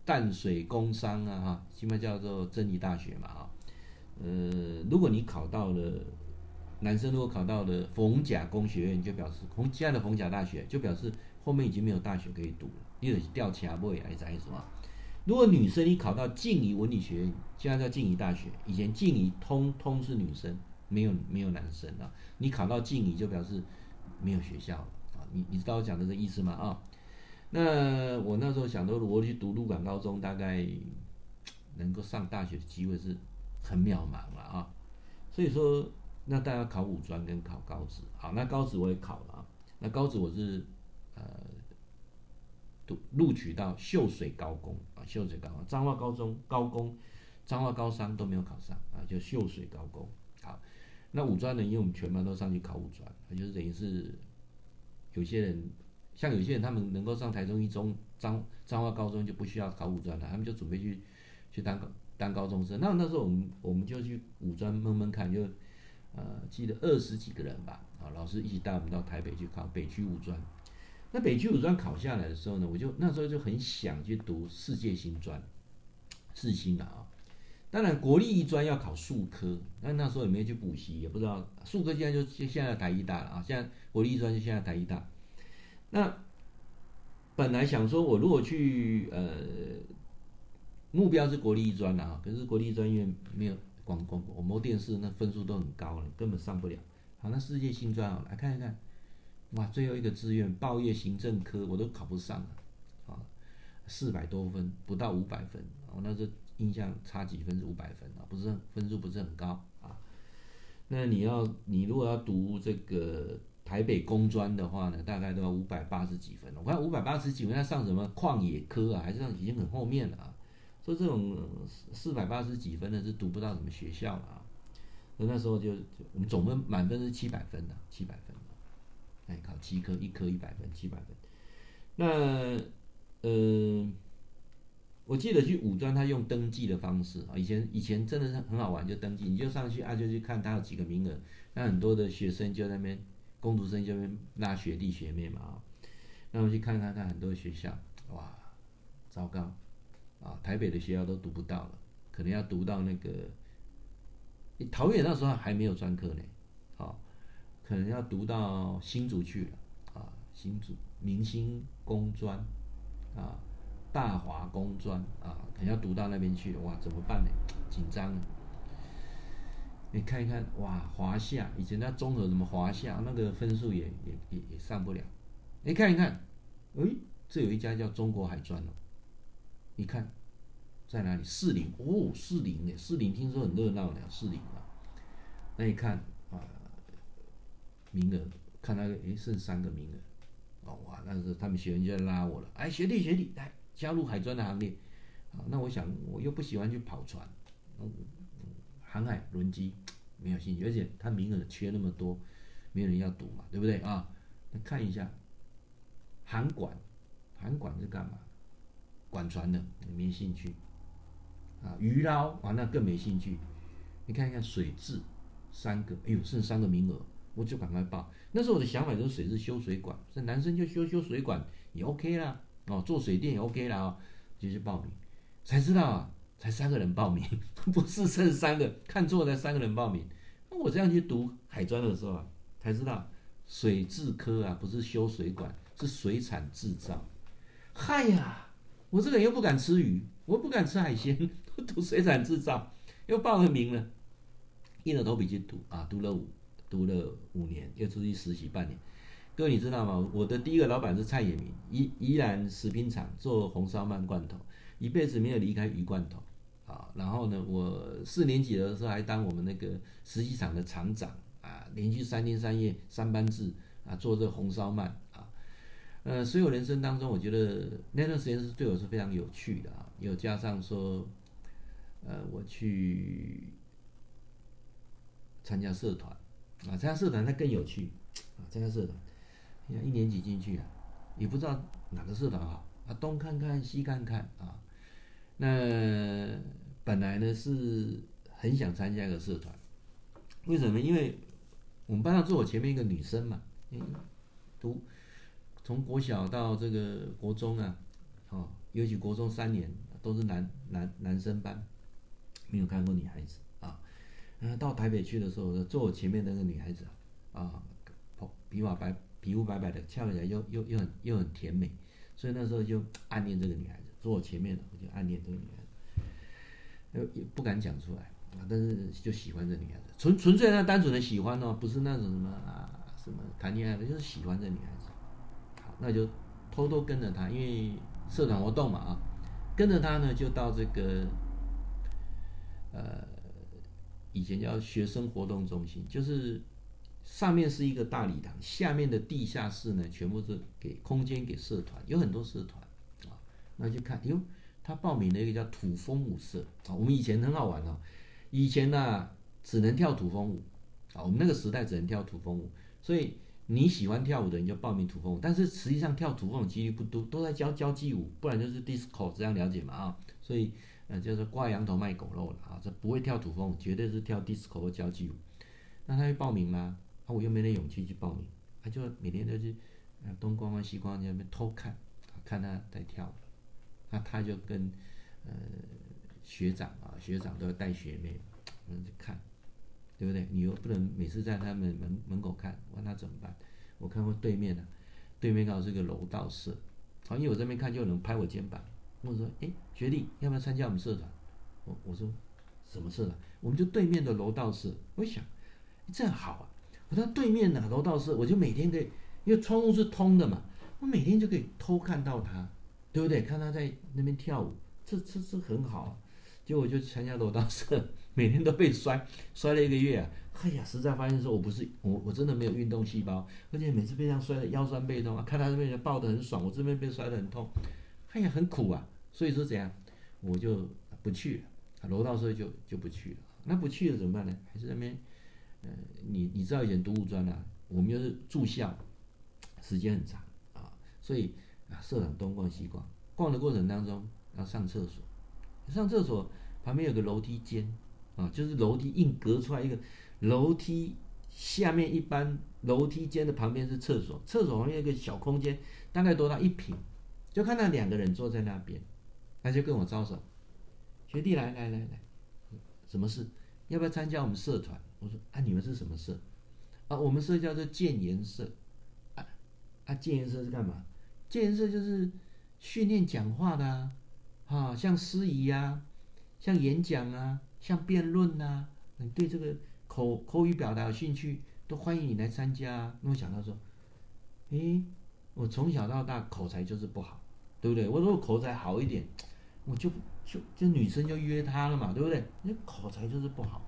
淡水工商啊哈，起码叫做真理大学嘛啊，呃，如果你考到了男生如果考到了逢甲工学院，就表示逢现在的逢甲大学，就表示。后面已经没有大学可以读了，你得调其他位来在什么？如果女生你考到静宜文理学院，现在叫静宜大学，以前静宜通通是女生，没有没有男生啊。你考到静宜就表示没有学校了啊。你你知道我讲的这意思吗？啊，那我那时候想说，如果去读鹿港高中，大概能够上大学的机会是很渺茫了啊。所以说，那大家考五专跟考高职，好，那高职我也考了啊。那高职我是。呃，读录取到秀水高工啊，秀水高工，彰化高中高工，彰化高商都没有考上啊，就秀水高工。好，那五专呢？因为我们全班都上去考五专，就是等于是有些人，像有些人他们能够上台中一中、彰彰化高中就不需要考五专了，他们就准备去去当当高中生。那那时候我们我们就去五专闷闷看，就呃记得二十几个人吧，啊，老师一起带我们到台北去考北区五专。那北区五专考下来的时候呢，我就那时候就很想去读世界新专，世新的啊。当然国立艺专要考术科，但那时候也没有去补习，也不知道术科现在就现在台艺大了啊。现在国立艺专就现在台艺大。那本来想说，我如果去呃，目标是国立艺专的啊，可是国立艺专因为没有广广广播电视，那分数都很高了，根本上不了。好，那世界新专啊，来看一看。哇，最后一个志愿报业行政科我都考不上了，啊，四百多分，不到五百分，我那时候印象差几分是五百分啊，不是分数不是很高啊。那你要你如果要读这个台北工专的话呢，大概都要五百八十几分。我看五百八十几分，要上什么矿野科啊，还是上已经很后面了啊。所以这种四百八十几分的是读不到什么学校了啊。那那时候就我们总分满分是七百分的，七百分。哎，考七科，一科一百分，七百分。那呃，我记得去五专，他用登记的方式啊。以前以前真的是很好玩，就登记，你就上去啊，就去看他有几个名额。那很多的学生就在那边工读生就那边拉学弟学妹嘛啊，那我去看看看很多学校，哇，糟糕，啊，台北的学校都读不到了，可能要读到那个，你桃园那时候还没有专科呢，啊，可能要读到新竹去了，啊，新竹明星工专，啊，大华工专，啊，可能要读到那边去了，哇，怎么办呢？紧张啊。你看一看，哇，华夏以前那综合什么华夏那个分数也也也也上不了。你看一看，哎，这有一家叫中国海专哦。你看在哪里？四零哦，士林呢？士林听说很热闹呢，四零啊。那你看，名额看那个，哎，剩三个名额。哦哇，那时候他们学员就拉我了。哎，学弟学弟，来加入海专的行列。啊，那我想我又不喜欢去跑船。航海轮机没有兴趣，而且他名额缺那么多，没有人要读嘛，对不对啊？那看一下，航管，航管是干嘛？管船的，没兴趣。啊，鱼捞啊，那更没兴趣。你看一看水质，三个，哎呦，剩三个名额，我就赶快报。那时候我的想法就是水质修水管，这男生就修修水管也 OK 啦，哦，做水电也 OK 啦，哦，就去报名，才知道啊。才三个人报名，(laughs) 不是剩三个，看错才三个人报名。那我这样去读海专的时候啊，才知道水质科啊不是修水管，是水产制造。嗨呀，我这个人又不敢吃鱼，我不敢吃海鲜，(laughs) 读水产制造，又报了名了，硬着头皮去读啊，读了五读了五年，又出去实习半年。各位你知道吗？我的第一个老板是蔡衍明，宜宜兰食品厂做红烧鳗罐头。一辈子没有离开鱼罐头，啊，然后呢，我四年级的时候还当我们那个实习厂的厂长啊，连续三天三夜三班制啊，做这红烧鳗啊，呃，所有人生当中，我觉得那段时间是对我是非常有趣的啊，又加上说，呃，我去参加社团啊，参加社团那更有趣啊，参加社团，你看一年级进去啊，也不知道哪个社团好啊，东看看西看看啊。那本来呢是很想参加一个社团，为什么？因为我们班上坐我前面一个女生嘛，嗯，读从国小到这个国中啊，哦，尤其国中三年都是男男男生班，没有看过女孩子到台北去的时候，坐我前面那个女孩子啊，皮毛白，皮肤白白的，翘起来又又又很又很甜美，所以那时候就暗恋这个女孩子。坐我前面的，我就暗恋这个女孩子，也不敢讲出来啊，但是就喜欢这女孩子，纯纯粹那单纯的喜欢哦，不是那种什么啊什么谈恋爱的，就是喜欢这女孩子。好，那就偷偷跟着她，因为社团活动嘛啊，跟着她呢就到这个呃以前叫学生活动中心，就是上面是一个大礼堂，下面的地下室呢全部是给空间给社团，有很多社团啊。那就看，哟，他报名了一个叫土风舞社啊。我们以前很好玩哦，以前呢、啊、只能跳土风舞啊。我们那个时代只能跳土风舞，所以你喜欢跳舞的人就报名土风舞。但是实际上跳土风舞几率不多，都在教交际舞，不然就是 disco 这样了解嘛啊。所以呃，就是挂羊头卖狗肉了啊。这不会跳土风，绝对是跳 disco 或交际舞。那他会报名吗？啊，我又没那勇气去报名，他就每天都去东逛逛西逛在那边偷看，看他在跳。那他就跟呃学长啊，学长都要带学妹，嗯，去看，对不对？你又不能每次在他们门门口看，我那怎么办？我看过对面的、啊，对面刚好是个柔道社，好，因为我这边看就有人拍我肩膀，我说，哎，学弟，要不要参加我们社团？我我说什么社团？我们就对面的楼道社。我想，这样好啊，我到对面的楼道社，我就每天可以，因为窗户是通的嘛，我每天就可以偷看到他。对不对？看他在那边跳舞，这这这很好啊。结果我就参加楼道社，(laughs) 每天都被摔，摔了一个月啊。哎呀，实在发现说我不是我，我真的没有运动细胞，而且每次被这样摔的腰酸背痛啊。看他这边抱得很爽，我这边被摔得很痛，哎呀，很苦啊。所以说怎样，我就不去了。楼道社就就不去了。那不去了怎么办呢？还是那边，呃，你你知道以前读五专啊，我们又是住校，时间很长啊，所以。啊，社长东逛西逛，逛的过程当中要上厕所，上厕所旁边有个楼梯间啊，就是楼梯硬隔出来一个楼梯下面一般楼梯间的旁边是厕所，厕所旁边有个小空间，大概多大一平，就看到两个人坐在那边，他就跟我招手，学弟来来来来，什么事？要不要参加我们社团？我说啊，你们是什么社？啊，我们社叫做建言社。啊啊，建言社是干嘛？建言社就是训练讲话的啊，啊，像司仪呀，像演讲啊，像辩论呐。你对这个口口语表达有兴趣，都欢迎你来参加啊。那我想到说，诶，我从小到大口才就是不好，对不对？我如果口才好一点，我就就就女生就约他了嘛，对不对？那口才就是不好，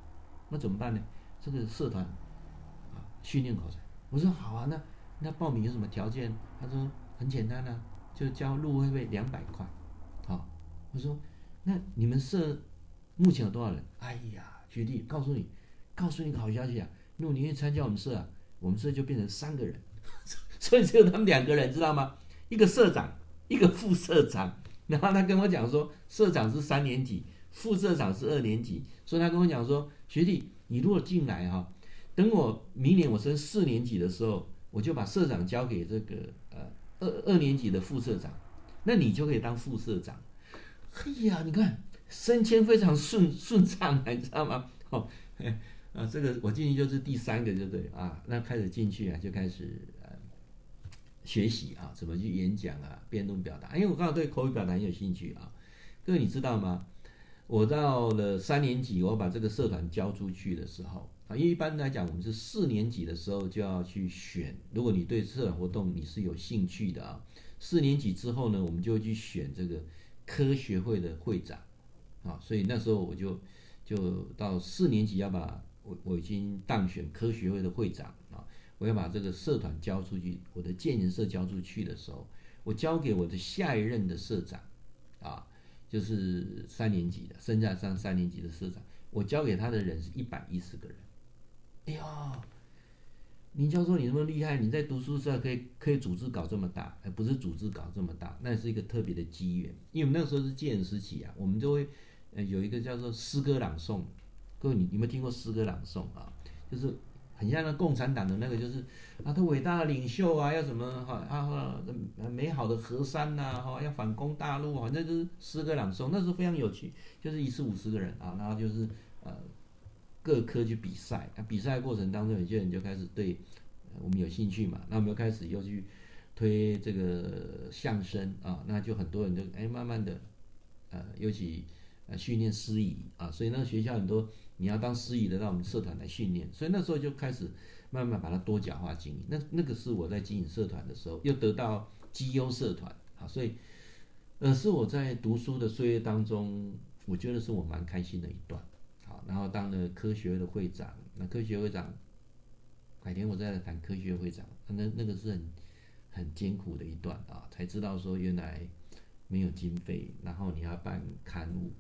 那怎么办呢？这个社团啊，训练口才。我说好啊，那那报名有什么条件？他说很简单啊，就交入会费两百块。好，我说那你们社目前有多少人？哎呀。学弟，告诉你，告诉你个好消息啊！如果你愿意参加我们社啊，我们社就变成三个人，(laughs) 所以只有他们两个人，知道吗？一个社长，一个副社长。然后他跟我讲说，社长是三年级，副社长是二年级。所以他跟我讲说，学弟，你如果进来哈，等我明年我升四年级的时候，我就把社长交给这个呃二二年级的副社长，那你就可以当副社长。哎呀，你看。升迁非常顺顺畅，你知道吗？哦，(laughs) 啊，这个我进去就是第三个，就对啊。那开始进去啊，就开始学习啊，怎么去演讲啊，辩论表达。因为我刚好对口语表达很有兴趣啊。各位你知道吗？我到了三年级，我把这个社团交出去的时候啊，因为一般来讲，我们是四年级的时候就要去选。如果你对社团活动你是有兴趣的啊，四年级之后呢，我们就去选这个科学会的会长。啊，所以那时候我就就到四年级要把我我已经当选科学会的会长，我要把这个社团交出去，我的建言社交出去的时候，我交给我的下一任的社长啊，就是三年级的，剩下上三年级的社长，我交给他的人是一百一十个人。哎呀，林教授你那么厉害，你在读书时候可以可以组织搞这么大，而不是组织搞这么大，那是一个特别的机缘，因为我们那时候是建言时期啊，我们就会。有一个叫做诗歌朗诵，各位你有没有听过诗歌朗诵啊？就是很像那共产党的那个，就是啊，他伟大的领袖啊，要什么哈啊，美好的河山呐，哈，要反攻大陆，反正就是诗歌朗诵，那时候非常有趣，就是一次五十个人啊，然后就是呃各科去比赛，啊，比赛过程当中有些人就开始对我们有兴趣嘛，那我们又开始又去推这个相声啊，那就很多人就哎慢慢的呃尤其。呃，训练司仪啊，所以那个学校很多你要当司仪的，让我们社团来训练，所以那时候就开始慢慢把它多角化经营。那那个是我在经营社团的时候，又得到绩优社团啊，所以呃是我在读书的岁月当中，我觉得是我蛮开心的一段。好，然后当了科学的会长，那科学会长，改天我再来谈科学会长，那那个是很很艰苦的一段啊，才知道说原来没有经费，然后你要办刊物。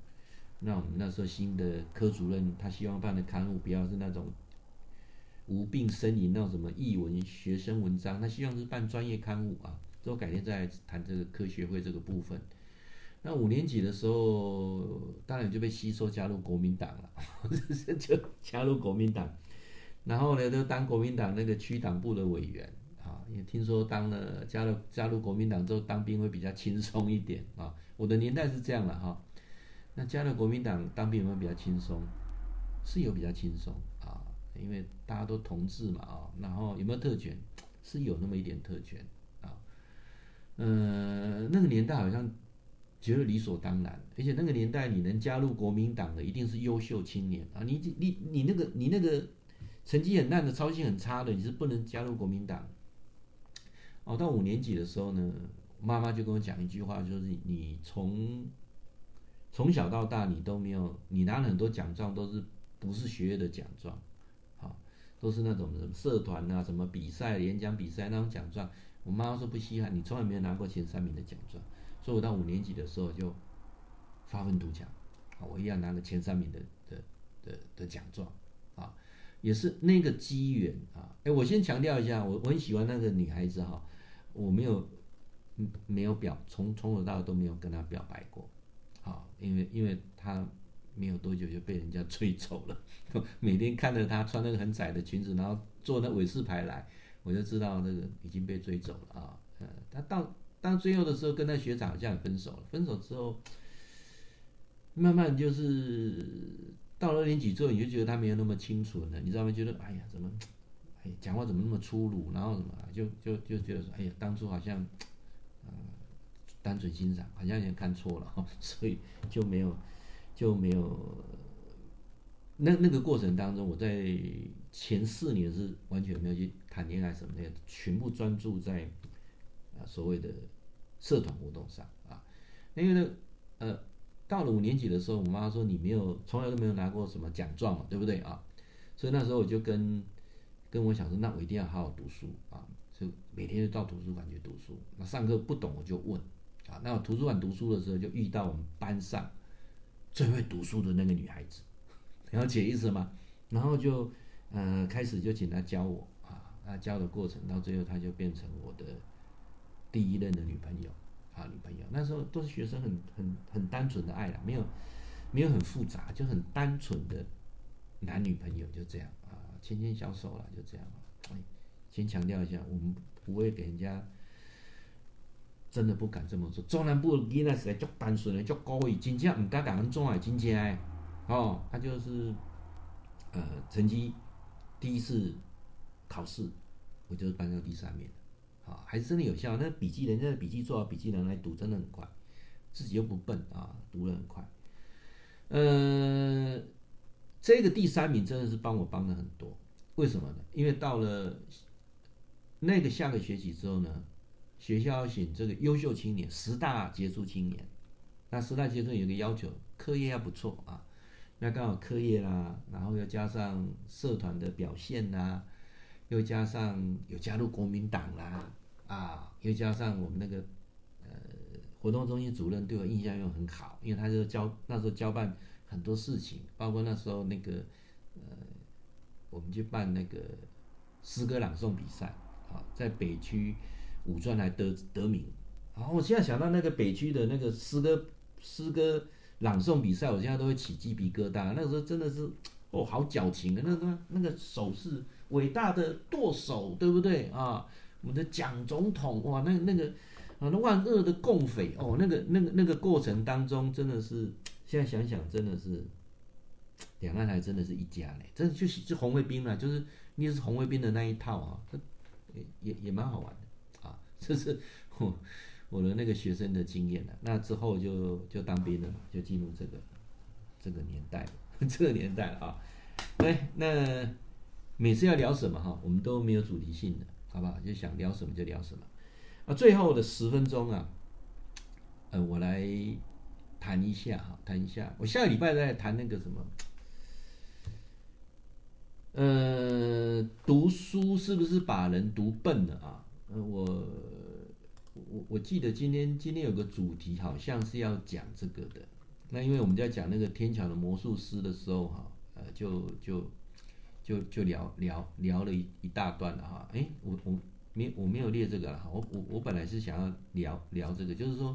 那我们那时候新的科主任，他希望办的刊物不要是那种无病呻吟那种什么译文学生文章，他希望是办专业刊物啊。之后改天再来谈这个科学会这个部分。那五年级的时候，当然就被吸收加入国民党了，(laughs) 就加入国民党。然后呢，就当国民党那个区党部的委员啊，也听说当了加入加入国民党之后当兵会比较轻松一点啊。我的年代是这样的哈。那加入国民党当兵有没有比较轻松？是有比较轻松啊，因为大家都同志嘛啊，然后有没有特权？是有那么一点特权啊。呃，那个年代好像觉得理所当然，而且那个年代你能加入国民党的一定是优秀青年啊，你你你那个你那个成绩很烂的、操心很差的，你是不能加入国民党。哦，到五年级的时候呢，妈妈就跟我讲一句话，就是你从从小到大，你都没有，你拿了很多奖状，都是不是学业的奖状，好，都是那种什么社团啊、什么比赛、演讲比赛那种奖状。我妈妈说不稀罕，你从来没有拿过前三名的奖状，所以我到五年级的时候就发奋图强，啊，我一样拿了前三名的的的的奖状，啊，也是那个机缘啊。哎，我先强调一下，我我很喜欢那个女孩子哈，我没有没有表，从从头到尾都没有跟她表白过。啊，因为因为他没有多久就被人家追走了，(laughs) 每天看着他穿那个很窄的裙子，然后坐那伟士牌来，我就知道那个已经被追走了啊。呃，他到到最后的时候，跟那学长好像也分手了。分手之后，慢慢就是到了二年级之后，你就觉得他没有那么清纯了，你知道吗？觉得哎呀，怎么哎讲话怎么那么粗鲁，然后什么就就就觉得说，哎呀，当初好像单纯欣赏，好像也看错了，所以就没有就没有。那那个过程当中，我在前四年是完全没有去谈恋爱什么的，全部专注在啊所谓的社团活动上啊。因为呢，呃，到了五年级的时候，我妈说你没有从来都没有拿过什么奖状嘛，对不对啊？所以那时候我就跟跟我想说，那我一定要好好读书啊，就每天就到图书馆去读书。那上课不懂我就问啊。那我图书馆读书的时候，就遇到我们班上最会读书的那个女孩子。了解意思吗？然后就，呃，开始就请她教我啊，那教的过程到最后，她就变成我的第一任的女朋友啊，女朋友。那时候都是学生很，很很单纯的爱啦，没有没有很复杂，就很单纯的男女朋友就这样啊，牵牵小手啦，就这样。先强调一下，我们不会给人家，真的不敢这么说。中南部的囡仔是足单纯的，足高贵，真正唔敢讲人中海真正的。哦，他就是，呃，成绩第一次考试，我就是班上第三名，啊、还是真的有效。那笔记，人家的笔记做好，笔记拿来读，真的很快，自己又不笨啊，读得很快。呃，这个第三名真的是帮我帮了很多，为什么呢？因为到了那个下个学期之后呢，学校选这个优秀青年，十大杰出青年，那十大杰出有个要求，课业要不错啊。那刚好课业啦，然后又加上社团的表现啦，又加上有加入国民党啦，啊，又加上我们那个呃活动中心主任对我印象又很好，因为他就交那时候交办很多事情，包括那时候那个呃我们去办那个诗歌朗诵比赛，啊，在北区五专来得得名，然后我现在想到那个北区的那个诗歌诗歌。朗诵比赛，我现在都会起鸡皮疙瘩。那个时候真的是，哦，好矫情啊！那个那个手势，伟大的舵手，对不对啊？我们的蒋总统，哇，那那个啊，那万恶的共匪，哦，那个那个那个过程当中，真的是，现在想想真的是，两岸还真的是一家嘞，真的就是就红卫兵了，就是你是红卫兵的那一套啊，也也也蛮好玩的，这是。我我的那个学生的经验了，那之后就就当兵了嘛，就进入这个这个年代，这个年代了啊。(laughs) 对，那每次要聊什么哈，我们都没有主题性的，好不好？就想聊什么就聊什么。啊，最后的十分钟啊，呃，我来谈一下哈，谈一下。我下个礼拜再谈那个什么，呃，读书是不是把人读笨了啊？呃，我。我我记得今天今天有个主题好像是要讲这个的，那因为我们在讲那个天桥的魔术师的时候哈，呃，就就就就聊聊聊了一一大段了哈，哎，我我没我没有列这个了哈，我我我本来是想要聊聊这个，就是说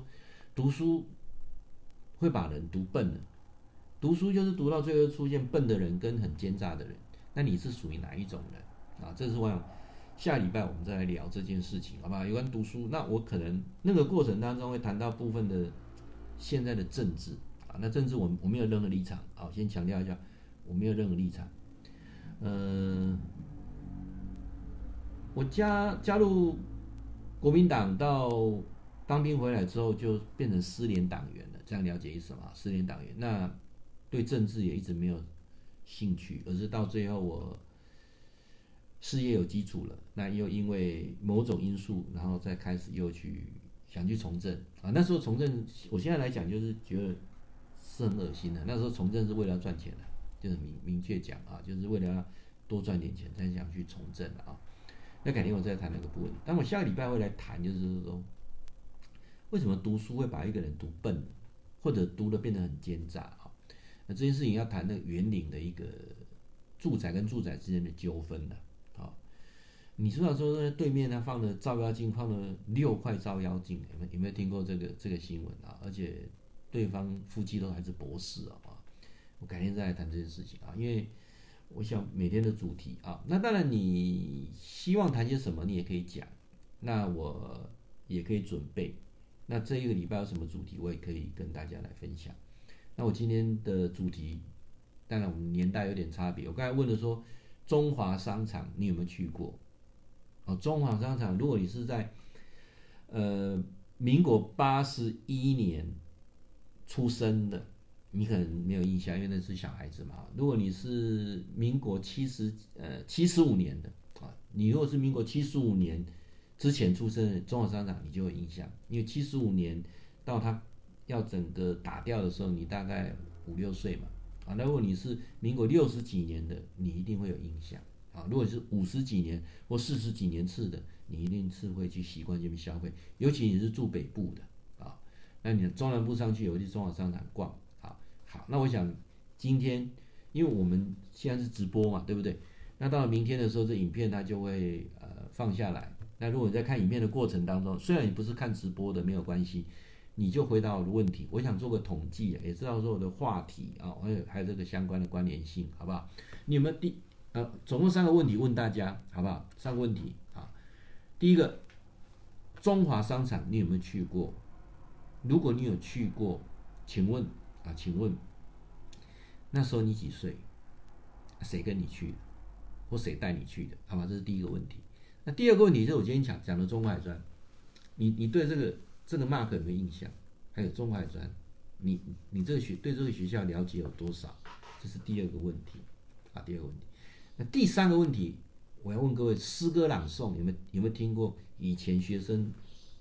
读书会把人读笨了，读书就是读到最后出现笨的人跟很奸诈的人，那你是属于哪一种人啊？这是我想。下礼拜我们再来聊这件事情，好不好？有关读书，那我可能那个过程当中会谈到部分的现在的政治啊，那政治我我没有任何立场啊，先强调一下，我没有任何立场。嗯、我加加入国民党到当兵回来之后，就变成失联党员了，这样了解意思吗？失联党员，那对政治也一直没有兴趣，而是到最后我。事业有基础了，那又因为某种因素，然后再开始又去想去从政啊。那时候从政，我现在来讲就是觉得是很恶心的。那时候从政是为了要赚钱的，就是明明确讲啊，就是为了要多赚点钱才想去从政的啊。那改天我再谈那个部分。但我下个礼拜会来谈，就是说为什么读书会把一个人读笨，或者读的变得很奸诈啊？那这件事情要谈那个员林的一个住宅跟住宅之间的纠纷的。你知道说那对面他放了照妖镜，放了六块照妖镜，有没有有没有听过这个这个新闻啊？而且对方夫妻都还是博士啊，我改天再来谈这件事情啊，因为我想每天的主题啊，那当然你希望谈些什么，你也可以讲，那我也可以准备。那这一个礼拜有什么主题，我也可以跟大家来分享。那我今天的主题，当然我们年代有点差别。我刚才问了说，中华商场你有没有去过？哦，中华商场，如果你是在呃民国八十一年出生的，你可能没有印象，因为那是小孩子嘛。如果你是民国七十呃七十五年的啊，你如果是民国七十五年之前出生的中华商场，你就有印象，因为七十五年到他要整个打掉的时候，你大概五六岁嘛。啊，那如果你是民国六十几年的，你一定会有印象。啊，如果是五十几年或四十几年次的，你一定是会去习惯这边消费，尤其你是住北部的啊，那你中南部上去有去中华商场逛。好，好，那我想今天因为我们现在是直播嘛，对不对？那到了明天的时候，这影片它就会呃放下来。那如果你在看影片的过程当中，虽然你不是看直播的，没有关系，你就回答我的问题。我想做个统计，也知道说我的话题啊，还有还有这个相关的关联性，好不好？你有没有第？呃，总共三个问题问大家，好不好？三个问题啊。第一个，中华商场你有没有去过？如果你有去过，请问啊，请问那时候你几岁？谁跟你去的？或谁带你去的？好吧，这是第一个问题。那第二个问题就是我今天讲讲的中华海专，你你对这个这个 mark 有没有印象？还有中华海专，你你这个学对这个学校了解有多少？这是第二个问题啊，第二个问题。那第三个问题，我要问各位：诗歌朗诵有没有有没有听过？以前学生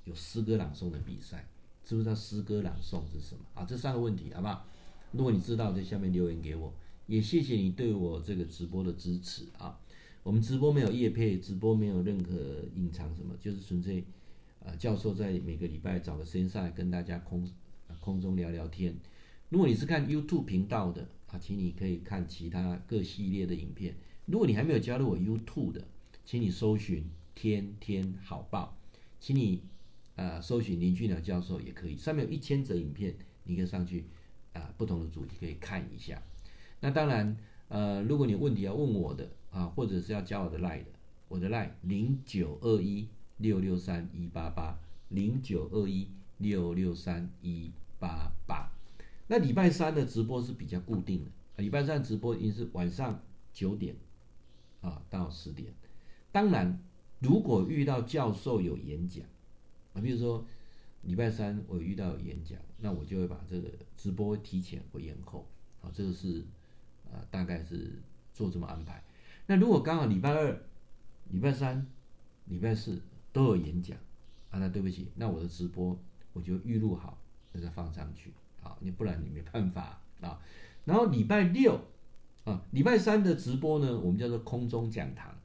有诗歌朗诵的比赛，知不知道诗歌朗诵是什么？啊，这三个问题好不好？如果你知道，在下面留言给我。也谢谢你对我这个直播的支持啊！我们直播没有夜配，直播没有任何隐藏什么，就是纯粹啊，教授在每个礼拜找个时间上来跟大家空空中聊聊天。如果你是看 YouTube 频道的啊，请你可以看其他各系列的影片。如果你还没有加入我 YouTube 的，请你搜寻天天好报，请你呃搜寻林俊良教授也可以，上面有一千则影片，你可以上去啊、不同的主题可以看一下。那当然呃，如果你有问题要问我的啊，或者是要加我的 Line 的，我的 Line 零九二一六六三一八八零九二一六六三一八八。那礼拜三的直播是比较固定的，礼拜三直播一定是晚上九点。啊，到十点。当然，如果遇到教授有演讲，啊，比如说礼拜三我遇到有演讲，那我就会把这个直播提前或延后。啊，这个是啊，大概是做这么安排。那如果刚好礼拜二、礼拜三、礼拜四都有演讲，啊，那对不起，那我的直播我就预录好，那再放上去。啊，你不然你没办法啊。然后礼拜六。啊，礼拜三的直播呢，我们叫做空中讲堂。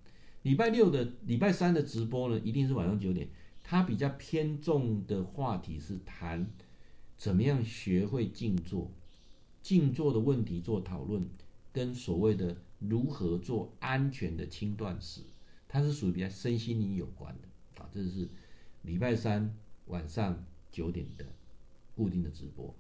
礼拜六的、礼拜三的直播呢，一定是晚上九点。它比较偏重的话题是谈怎么样学会静坐，静坐的问题做讨论，跟所谓的如何做安全的轻断食，它是属于比较身心灵有关的。啊，这是礼拜三晚上九点的固定的直播。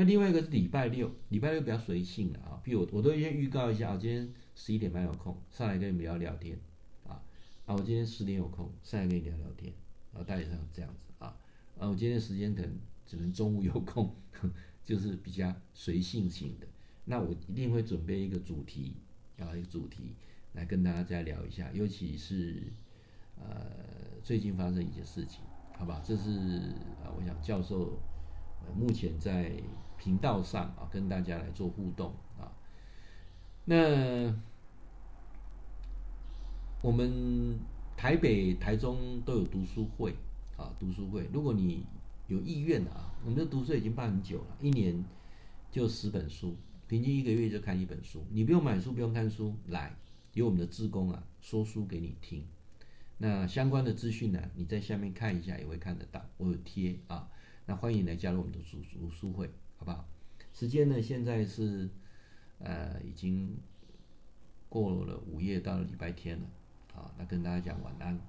那另外一个是礼拜六，礼拜六比较随性的啊，比如我都先预告一下，我今天十一点半有空上来跟你们聊聊天，啊啊，我今天十点有空上来跟你聊聊天，啊，大概是这样子啊，啊，我今天时间可能只能中午有空，(laughs) 就是比较随性型的，那我一定会准备一个主题啊，一个主题来跟大家再聊一下，尤其是呃最近发生一些事情，好吧，这是啊，我想教授。目前在频道上啊，跟大家来做互动啊。那我们台北、台中都有读书会啊，读书会。如果你有意愿啊，我们的读书已经办很久了，一年就十本书，平均一个月就看一本书。你不用买书，不用看书，来有我们的志工啊，说书给你听。那相关的资讯呢，你在下面看一下也会看得到，我有贴啊。那欢迎来加入我们的读读书会，好不好？时间呢？现在是呃，已经过了午夜，到了礼拜天了。好，那跟大家讲晚安。